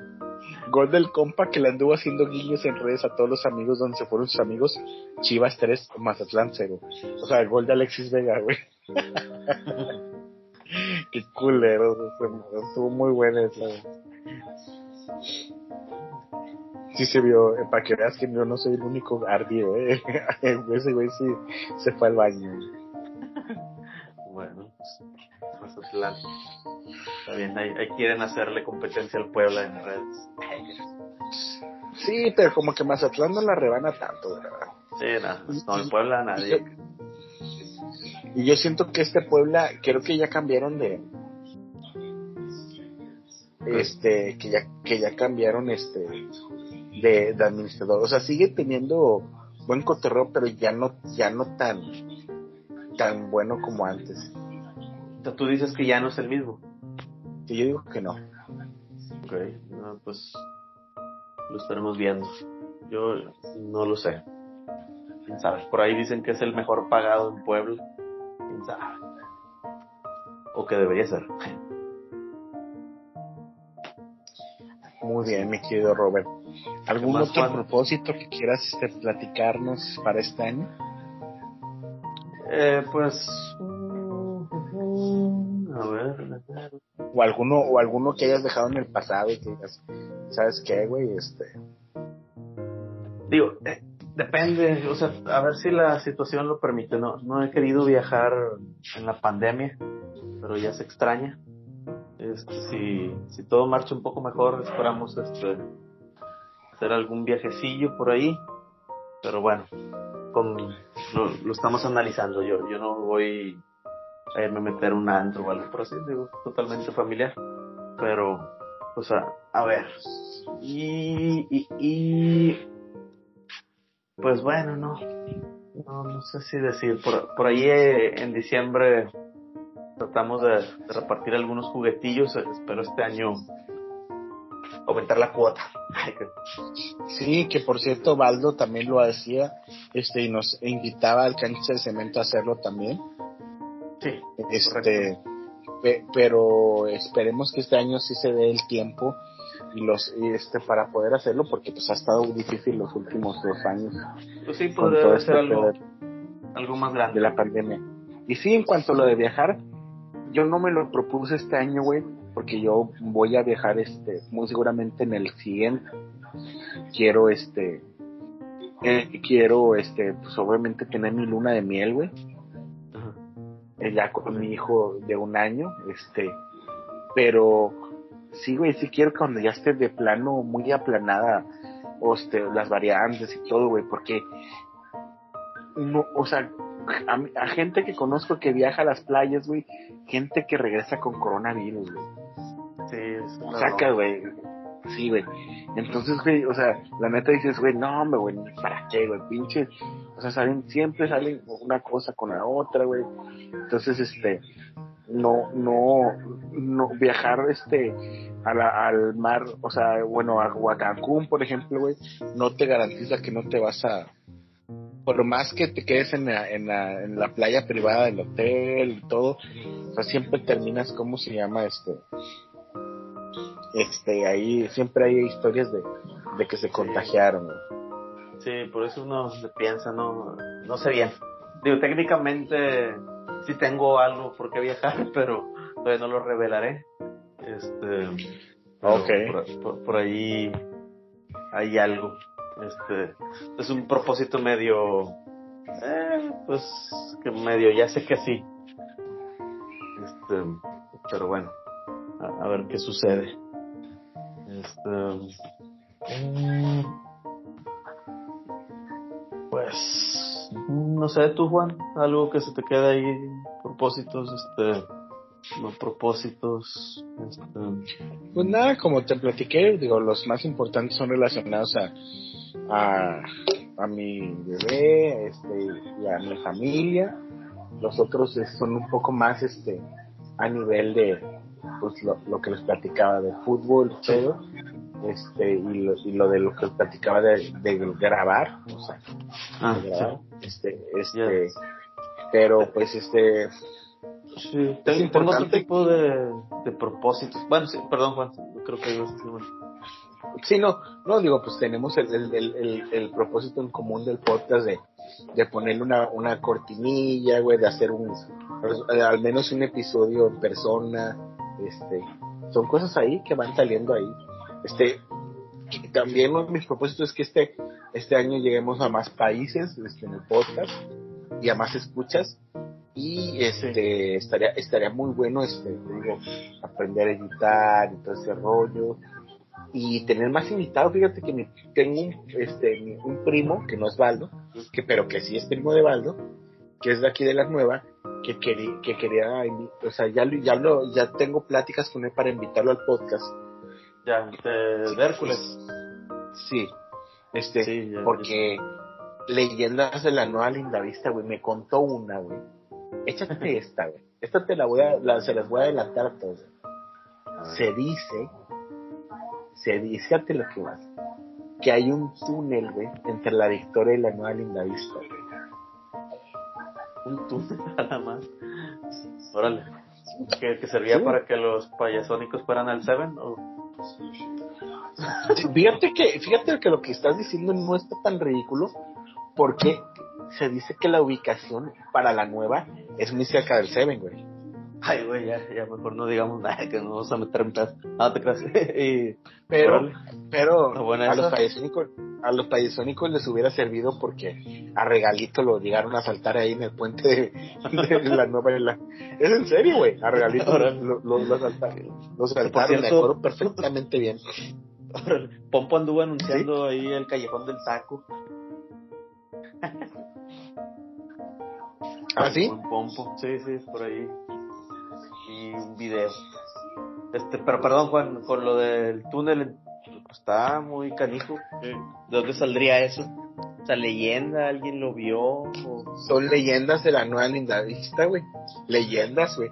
Gol del compa que le anduvo haciendo guiños en redes a todos los amigos donde se fueron sus amigos. Chivas 3, Mazatlán 0. O sea, el gol de Alexis Vega, güey. Qué culero. Estuvo muy buena esa. güey. Sí se vio, eh, para que veas que yo no soy el único ardido, eh. Ese güey sí se fue al baño. Bueno, pues, Mazatlán. Está bien, ahí, ahí quieren hacerle competencia al Puebla en redes. Sí, pero como que Mazatlán no la rebana tanto, ¿verdad? Sí, no, no, en Puebla nadie. Y yo siento que este Puebla, creo que ya cambiaron de este, que ya, que ya cambiaron este de, de administrador. O sea, sigue teniendo buen cotorreo, pero ya no, ya no tan, tan bueno como antes. Tú dices que ya no es el mismo. Y yo digo que no. Ok, no, pues lo estaremos viendo. Yo no lo sé. ¿Quién sabe? Por ahí dicen que es el mejor pagado en Puebla. ¿Quién sabe? O que debería ser. Muy bien, mi querido Robert. ¿Algún otro propósito que quieras este, platicarnos para este año? Eh, pues a ver, o alguno o alguno que hayas dejado en el pasado y que digas, ¿sabes qué, güey? Este digo, eh, depende, o sea, a ver si la situación lo permite. No no he querido viajar en la pandemia, pero ya se extraña. Este, si si todo marcha un poco mejor, esperamos este hacer algún viajecillo por ahí. Pero bueno, con, lo, estamos analizando. Yo, yo no voy a irme a meter un antro o algo por así, digo, totalmente familiar. Pero, o sea, a ver. Y, y, y pues bueno, no, no, no sé si decir. Por, por ahí eh, en diciembre tratamos de, de repartir algunos juguetillos. Espero este año aumentar la cuota. Sí, que por cierto, Baldo también lo hacía, este, y nos invitaba al cancha de cemento a hacerlo también. Sí. Este, pero esperemos que este año sí se dé el tiempo y los y este para poder hacerlo porque pues ha estado difícil los últimos dos años. Pues sí, podría este ser algo, algo más grande. De la pandemia. Y sí, en cuanto a lo de viajar, yo no me lo propuse este año, güey, porque yo voy a viajar este muy seguramente en el siguiente quiero este eh, quiero este pues obviamente tener mi luna de miel güey eh, ya con mi hijo de un año este pero sí güey sí quiero que cuando ya esté de plano muy aplanada este, las variantes y todo güey porque no o sea a, gente que conozco que viaja a las playas güey gente que regresa con coronavirus güey. Sí saca güey Sí, güey. Entonces, güey, o sea, la neta dices, güey, no, hombre, güey, ¿para qué, güey? Pinche. O sea, salen, siempre salen una cosa con la otra, güey. Entonces, este, no, no, no, viajar, este, a la, al mar, o sea, bueno, a Cancún, por ejemplo, güey, no te garantiza que no te vas a, por más que te quedes en la, en la, en la playa privada del hotel y todo, o sea, siempre terminas, ¿cómo se llama este? Este ahí siempre hay historias de, de que se contagiaron. Sí, por eso uno se piensa, no, no sé bien. Digo, técnicamente sí tengo algo por qué viajar, pero todavía no lo revelaré. Este, okay. por, ahí hay algo. Este, es un propósito medio, eh, pues que medio, ya sé que sí. Este, pero bueno, a ver qué sucede. Este, mm, pues, no sé, tú Juan, algo que se te queda ahí, propósitos, este, no propósitos. Este... Pues nada, como te platiqué, digo, los más importantes son relacionados a, a, a mi bebé, este, y a mi familia. Los otros son un poco más, este, a nivel de, pues lo, lo que les platicaba de fútbol todo este y lo, y lo de lo que platicaba de, de grabar o sea ah, este este pero pues este sí tengo, otro tipo de, de propósitos. Bueno sí perdón Juan creo que sí no no digo pues tenemos el, el, el, el, propósito en común del podcast de de ponerle una, una cortinilla güey de hacer un al menos un episodio en persona este, son cosas ahí que van saliendo ahí. Este, también uno de mis propósitos es que este, este año lleguemos a más países este, en el podcast y a más escuchas. Y este estaría estaría muy bueno este digo aprender a editar y todo ese rollo. Y tener más invitados. Fíjate que tengo un, este un primo que no es Baldo que pero que sí es primo de Baldo que es de aquí de la nueva que, quería, que quería, o sea, ya, ya, lo, ya tengo pláticas con él para invitarlo al podcast. Ya, de, Hércules. Sí, este, porque leyendas de la nueva linda vista, güey, me contó una, güey. Échate esta, güey. Esta te la voy a, la, se las voy a adelantar a todos. Se dice, se dice, lo que vas, que hay un túnel, güey, entre la Victoria y la nueva linda vista, un túnel nada más. Órale. ¿Que, servía para que los payasónicos fueran al Seven? ¿o? Fíjate que, fíjate que lo que estás diciendo no está tan ridículo, porque se dice que la ubicación para la nueva es muy cerca del Seven, güey. Ay, güey, ya, ya mejor no digamos nada, que nos vamos a meter en paz. No te creas. y, Pero, pero buena a los payasónicos, a los payasónicos les hubiera servido porque a regalito lo llegaron a saltar ahí en el puente de, de la nueva de la- es en serio güey a regalito lo, lo, lo saltaron lo saltaron me acuerdo perfectamente bien. Pompo anduvo anunciando ahí el callejón del saco. ¿Ah, sí? Pompo, sí, sí, por ahí. Y un video. Este, pero perdón, Juan, con lo del túnel, pues, está muy canijo. ¿De dónde saldría eso? O sea, leyenda, alguien lo vio. O... son leyendas de la nueva linda vista güey leyendas güey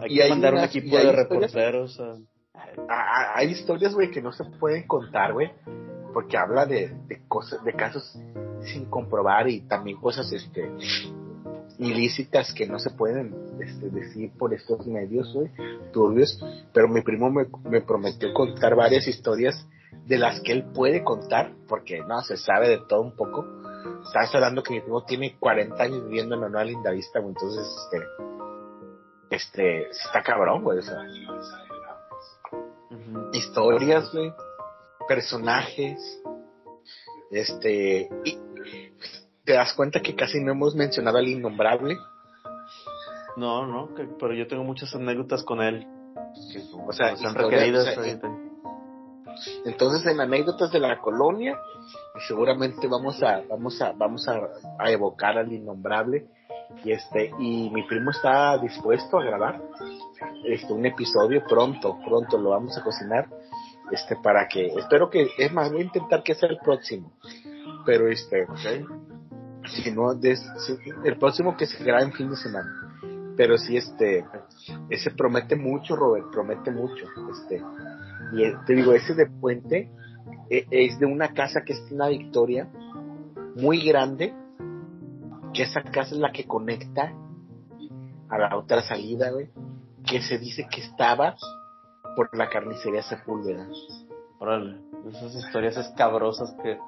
Hay Y que mandar un equipo de historias- reporteros. a- Ah, ah, hay historias güey que no se pueden contar güey porque habla de, de cosas de casos sin comprobar y también cosas este ilícitas que no se pueden este, decir por estos medios güey, turbios pero mi primo me, me prometió contar varias historias de las que él puede contar porque no se sabe de todo un poco estás hablando que mi primo tiene 40 años viviendo en la nueva linda vista güey, entonces este este está cabrón güey o sea Ujú. historias, güey, personajes, este, y te das cuenta que casi no hemos mencionado al innombrable, No, no, que- pero yo tengo muchas anécdotas con él. o sea, Están requeridas. o sea, ahorita. entonces en anécdotas de la colonia, seguramente vamos a, vamos a, vamos a, a evocar al innombrable, y este, y mi primo está dispuesto a grabar, este, un episodio pronto, pronto lo vamos a cocinar, este, para que, espero que, es más, voy a intentar que sea el próximo, pero este, Ok. Si no des- si- el próximo que se graba en fin de semana. Pero sí este ese promete mucho Robert promete mucho este. Y eh, te digo ese de puente eh, es de una casa que está en la Victoria muy grande que esa casa es la que conecta a la otra salida güey que se dice que estaba por la carnicería Sepúlveda. Órale, esas historias escabrosas que,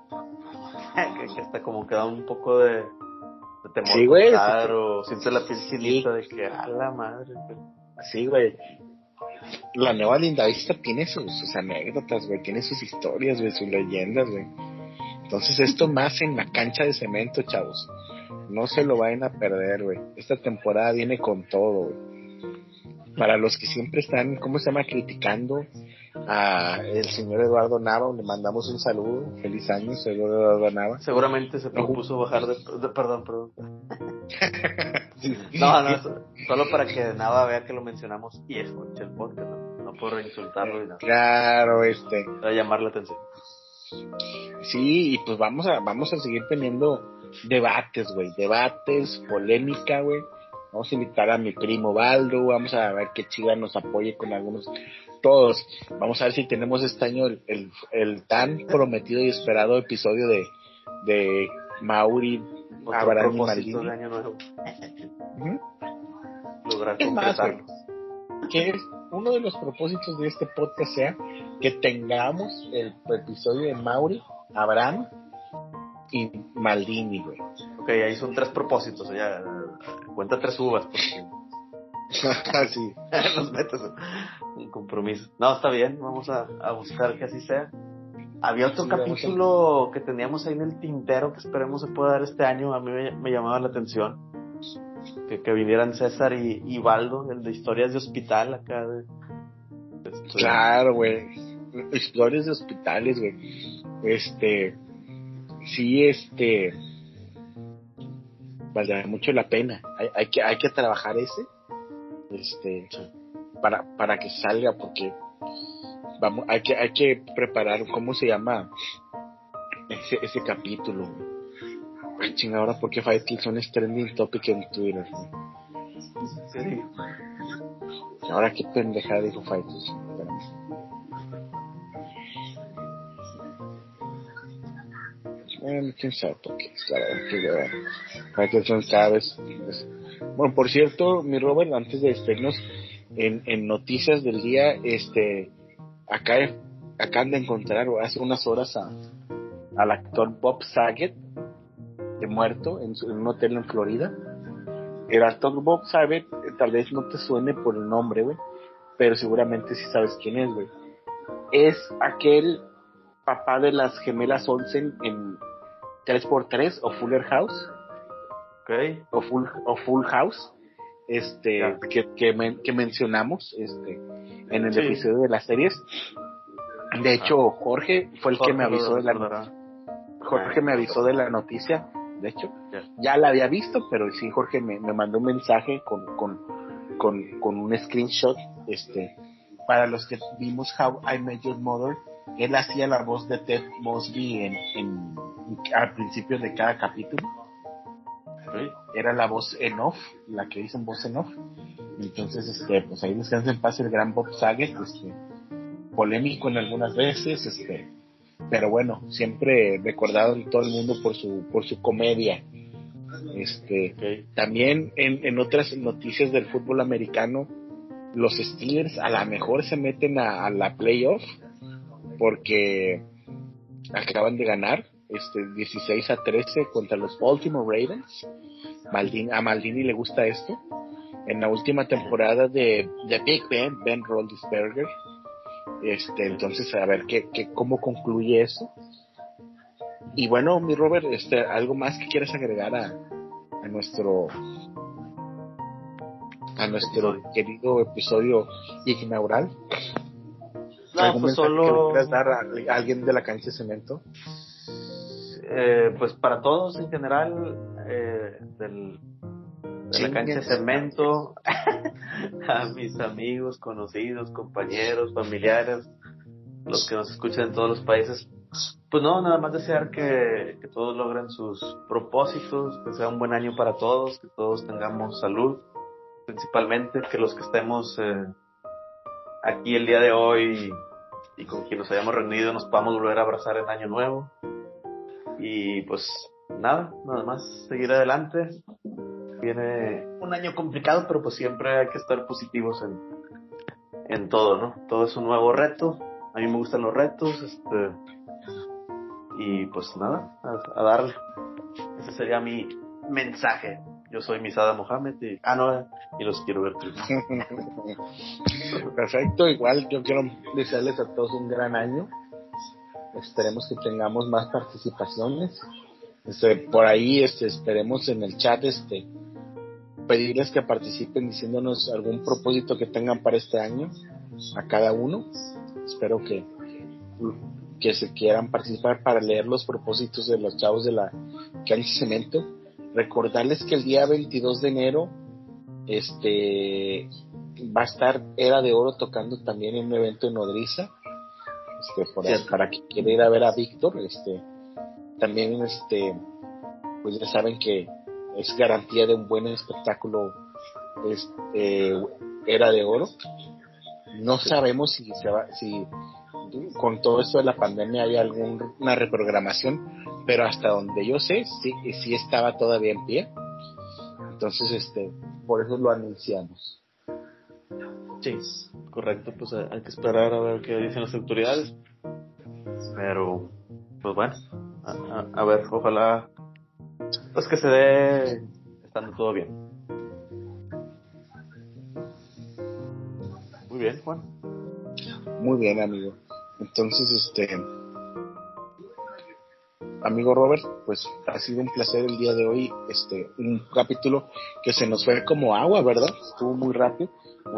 que, hasta como que da un poco de, de temor Sí, güey, o siente la piel chinita de que a la madre. Sí, güey. La nueva Linda Vista tiene sus, sus anécdotas, güey. Tiene sus historias, güey, sus leyendas, güey. Entonces esto más en la cancha de cemento, chavos. No se lo vayan a perder, güey. Esta temporada viene con todo, güey. Para los que siempre están, ¿cómo se llama? Criticando a el señor Eduardo Nava, le mandamos un saludo. Feliz año, señor Eduardo Nava. Seguramente se propuso bajar de, de- Perdón, perdón. No, no, so- solo para que Nava vea que lo mencionamos y escuche el podcast, no, no por insultarlo y nada. Claro, este. Para llamar la atención. Sí, y pues vamos a, vamos a seguir teniendo debates, güey, debates, polémica, güey. Vamos a invitar a mi primo Baldo, vamos a ver qué chica nos apoye con algunos, todos. Vamos a ver si tenemos este año el, el, el tan prometido y esperado episodio de, de Mauri, Abraham y propósito Maldini. de año nuevo. Lograr Es más, que es uno de los propósitos de este podcast sea que tengamos el episodio de Mauri, Abraham y Maldini, güey. Ok, ahí son tres propósitos. Ya, cuenta tres uvas porque Así. nos metes un compromiso. No, está bien, vamos a, a buscar que así sea. Había otro Sí, capítulo que teníamos ahí en el tintero que esperemos se pueda dar este año. A mí me, me llamaba la atención. Que, que vinieran César y, y Baldo, el de historias de hospital acá. De, de- este, Claro, güey. Historias de hospitales, güey. Este. Sí, este. Valdrá mucho la pena. Hay, hay que, hay que trabajar ese. Este. Para, para que salga, porque. Vamos, hay que, hay que preparar, ¿cómo se llama? Ese, ese capítulo. Ay, chinga, ahora, ¿por qué Fight Kill son es trending topic en Twitter. Ahora qué pendejada dijo. Espérame. Bueno, quién sabe por qué. La verdad que cada vez. Bueno, por cierto, mi Robert, antes de despedirnos, en, noticias del día, este, acá acaban de encontrar hace unas horas a, al actor Bob Saget, de muerto, en, un hotel en Florida. El actor Bob Saget, eh, tal vez no te suene por el nombre, güey, pero seguramente sí sabes quién es, güey. Es aquel papá de las gemelas Olsen en 3x3 o Fuller House. Okay. O Full, o Full House. Este, que, que, mencionamos este, en el episodio de las series. De hecho, Jorge fue el que me avisó de la Jorge me avisó de la noticia, de hecho. Ya la había visto, pero sí, Jorge me, me mandó un mensaje con, con, con, con, un screenshot. Este, para los que vimos How I Met Your Mother, él hacía la voz de Ted Mosby en, en, al principio de cada capítulo. Era la voz en off, la que dicen voz en off. Entonces, este, pues ahí descansa en paz el gran Bob Saget, este, polémico en algunas veces, este, pero bueno, siempre recordado en todo el mundo por su, por su comedia. Este, también en, en otras noticias del fútbol americano, los Steelers a lo mejor se meten a, a la playoff porque acaban de ganar este 16 a 13 contra los Baltimore Ravens. a Maldini le gusta esto. En la última temporada de, de Big Ben, Ben Roethlisberger, este, entonces, a ver qué, qué, cómo concluye eso. Y bueno, mi Robert, este, algo más que quieras agregar a, a nuestro a nuestro querido episodio inaugural. No, pues solo... quieras dar a, alguien de la cancha de cemento? Eh, pues para todos en general, eh, del, de la cancha de cemento, a mis amigos, conocidos, compañeros, familiares, los que nos escuchan en todos los países. Pues no, nada más desear que, que todos logren sus propósitos, que sea un buen año para todos, que todos tengamos salud, principalmente, que los que estemos eh, aquí el día de hoy y con quien nos hayamos reunido nos podamos volver a abrazar en año nuevo. Y pues nada, nada más seguir adelante, viene un año complicado, pero pues siempre hay que estar positivos en, en todo, ¿no? Todo es un nuevo reto. A mí me gustan los retos, este, y pues nada, a, darle. Ese sería mi mensaje. Yo soy Misada Mohamed y, ah, no, y los quiero ver Perfecto, igual yo quiero desearles a todos un gran año. Esperemos que tengamos más participaciones. Este, por ahí este, esperemos en el chat este, pedirles que participen diciéndonos algún propósito que tengan para este año a cada uno. Espero que, que se quieran participar para leer los propósitos de los chavos de la cancha cemento. Recordarles que el día 22 de enero este va a estar Era de Oro tocando también en un evento en Nodriza. Este, para que quiera ir a ver a Víctor, este también este pues ya saben que es garantía de un buen espectáculo este, era de oro. No sabemos si se va, si con todo esto de la pandemia hay alguna reprogramación, pero hasta donde yo sé, sí, sí estaba todavía en pie. Entonces, este, por eso lo anunciamos. Sí, correcto, pues hay que esperar a ver qué dicen las autoridades. Pero, pues bueno, a ver, ojalá pues que se dé estando todo bien. Muy bien, Juan. Muy bien, amigo. Entonces, este, amigo Robert, pues ha sido un placer el día de hoy, este, un capítulo que se nos fue como agua, ¿verdad? Estuvo muy rápido,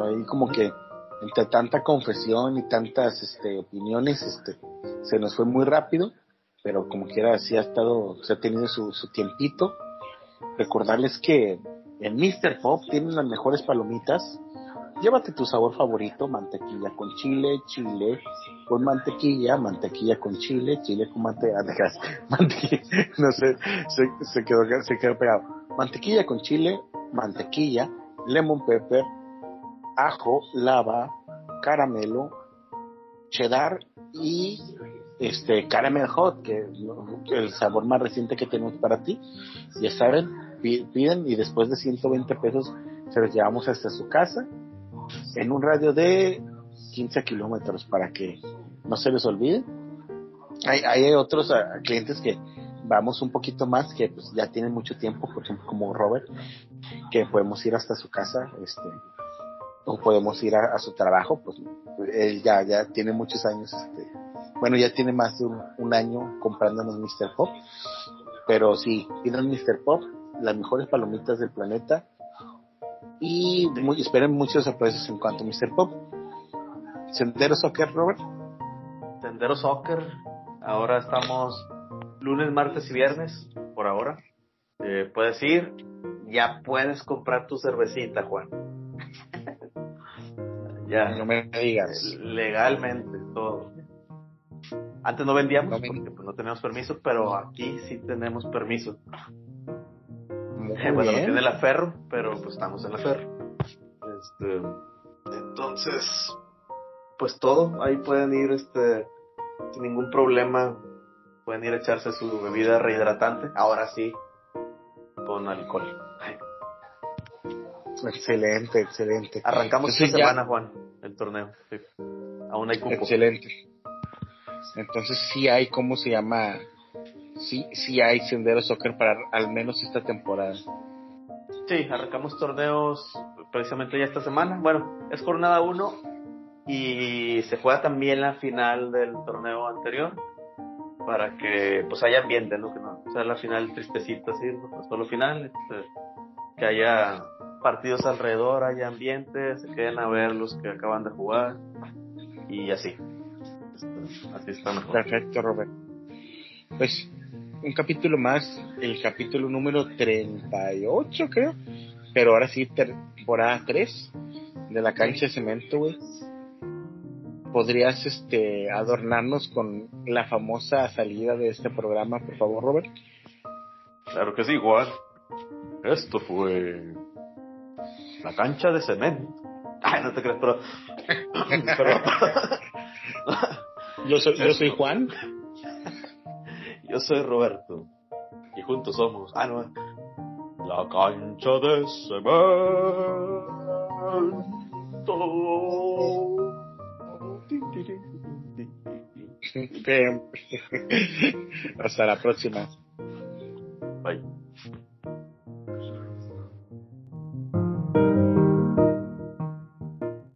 ahí como que entre tanta confesión y tantas, este, opiniones, este, se nos fue muy rápido, pero como quiera sí ha estado, se ha tenido su, su tiempito. Recordarles que en Mr. Pop tienen las mejores palomitas. Llévate tu sabor favorito, mantequilla con chile, chile con mantequilla, mantequilla con chile, chile con mantequilla, mantequilla, no sé, se, se, quedó, se quedó pegado. Mantequilla con chile, mantequilla, lemon pepper, ajo, lava, caramelo, cheddar y este caramel hot, que es el sabor más reciente que tenemos para ti. Ya saben, piden y después de 120 pesos se los llevamos hasta su casa en un radio de 15 kilómetros para que no se les olvide. Hay, hay otros ah, clientes que vamos un poquito más, que pues ya tienen mucho tiempo, por ejemplo, como Robert, que podemos ir hasta su casa, este, o podemos ir a, su trabajo, pues él ya, ya tiene muchos años, este, bueno, ya tiene más de un, año comprándonos Mr. Pop, pero sí, tienen Mr. Pop, las mejores palomitas del planeta, y esperen muchos sorpresas en cuanto a Mr. Pop. Sendero Soccer, Robert. Sendero Soccer, ahora estamos lunes, martes y viernes, por ahora. Eh, puedes ir, ya puedes comprar tu cervecita, Juan. Ya. No me digas. Legalmente, todo. Antes no vendíamos porque pues, no teníamos permiso, pero aquí sí tenemos permiso. bueno, no tiene la ferro, pero pues estamos en la ferro. Este, entonces, pues todo, ahí pueden ir este sin ningún problema pueden ir a echarse su bebida rehidratante, ahora sí, con alcohol. Excelente, excelente. Arrancamos esta semana, Juan, el torneo. Aún hay cupo. Excelente. Entonces sí hay, ¿cómo se llama? Sí, sí hay Sendero Soccer para al menos esta temporada. Sí, arrancamos torneos precisamente ya esta semana. Bueno, es jornada 1 y se juega también la final del torneo anterior para que pues haya ambiente, ¿no? Que no sea la final tristecita así, ¿no? solo final, este, que haya partidos alrededor, haya ambiente, se queden a ver los que acaban de jugar y así. Así está Perfecto, Robert. Pues un capítulo más, el capítulo número 38, creo, pero ahora sí, temporada 3 de la cancha de cemento, güey podrías este adornarnos con la famosa salida de este programa, por favor, Robert? Claro que sí, Juan. Esto fue la cancha de cemento. Ay, no te crees, pero, yo soy yo soy Juan. Yo soy Roberto. Y juntos somos. Ah, no. La cancha de cemento. Hasta la próxima. Bye.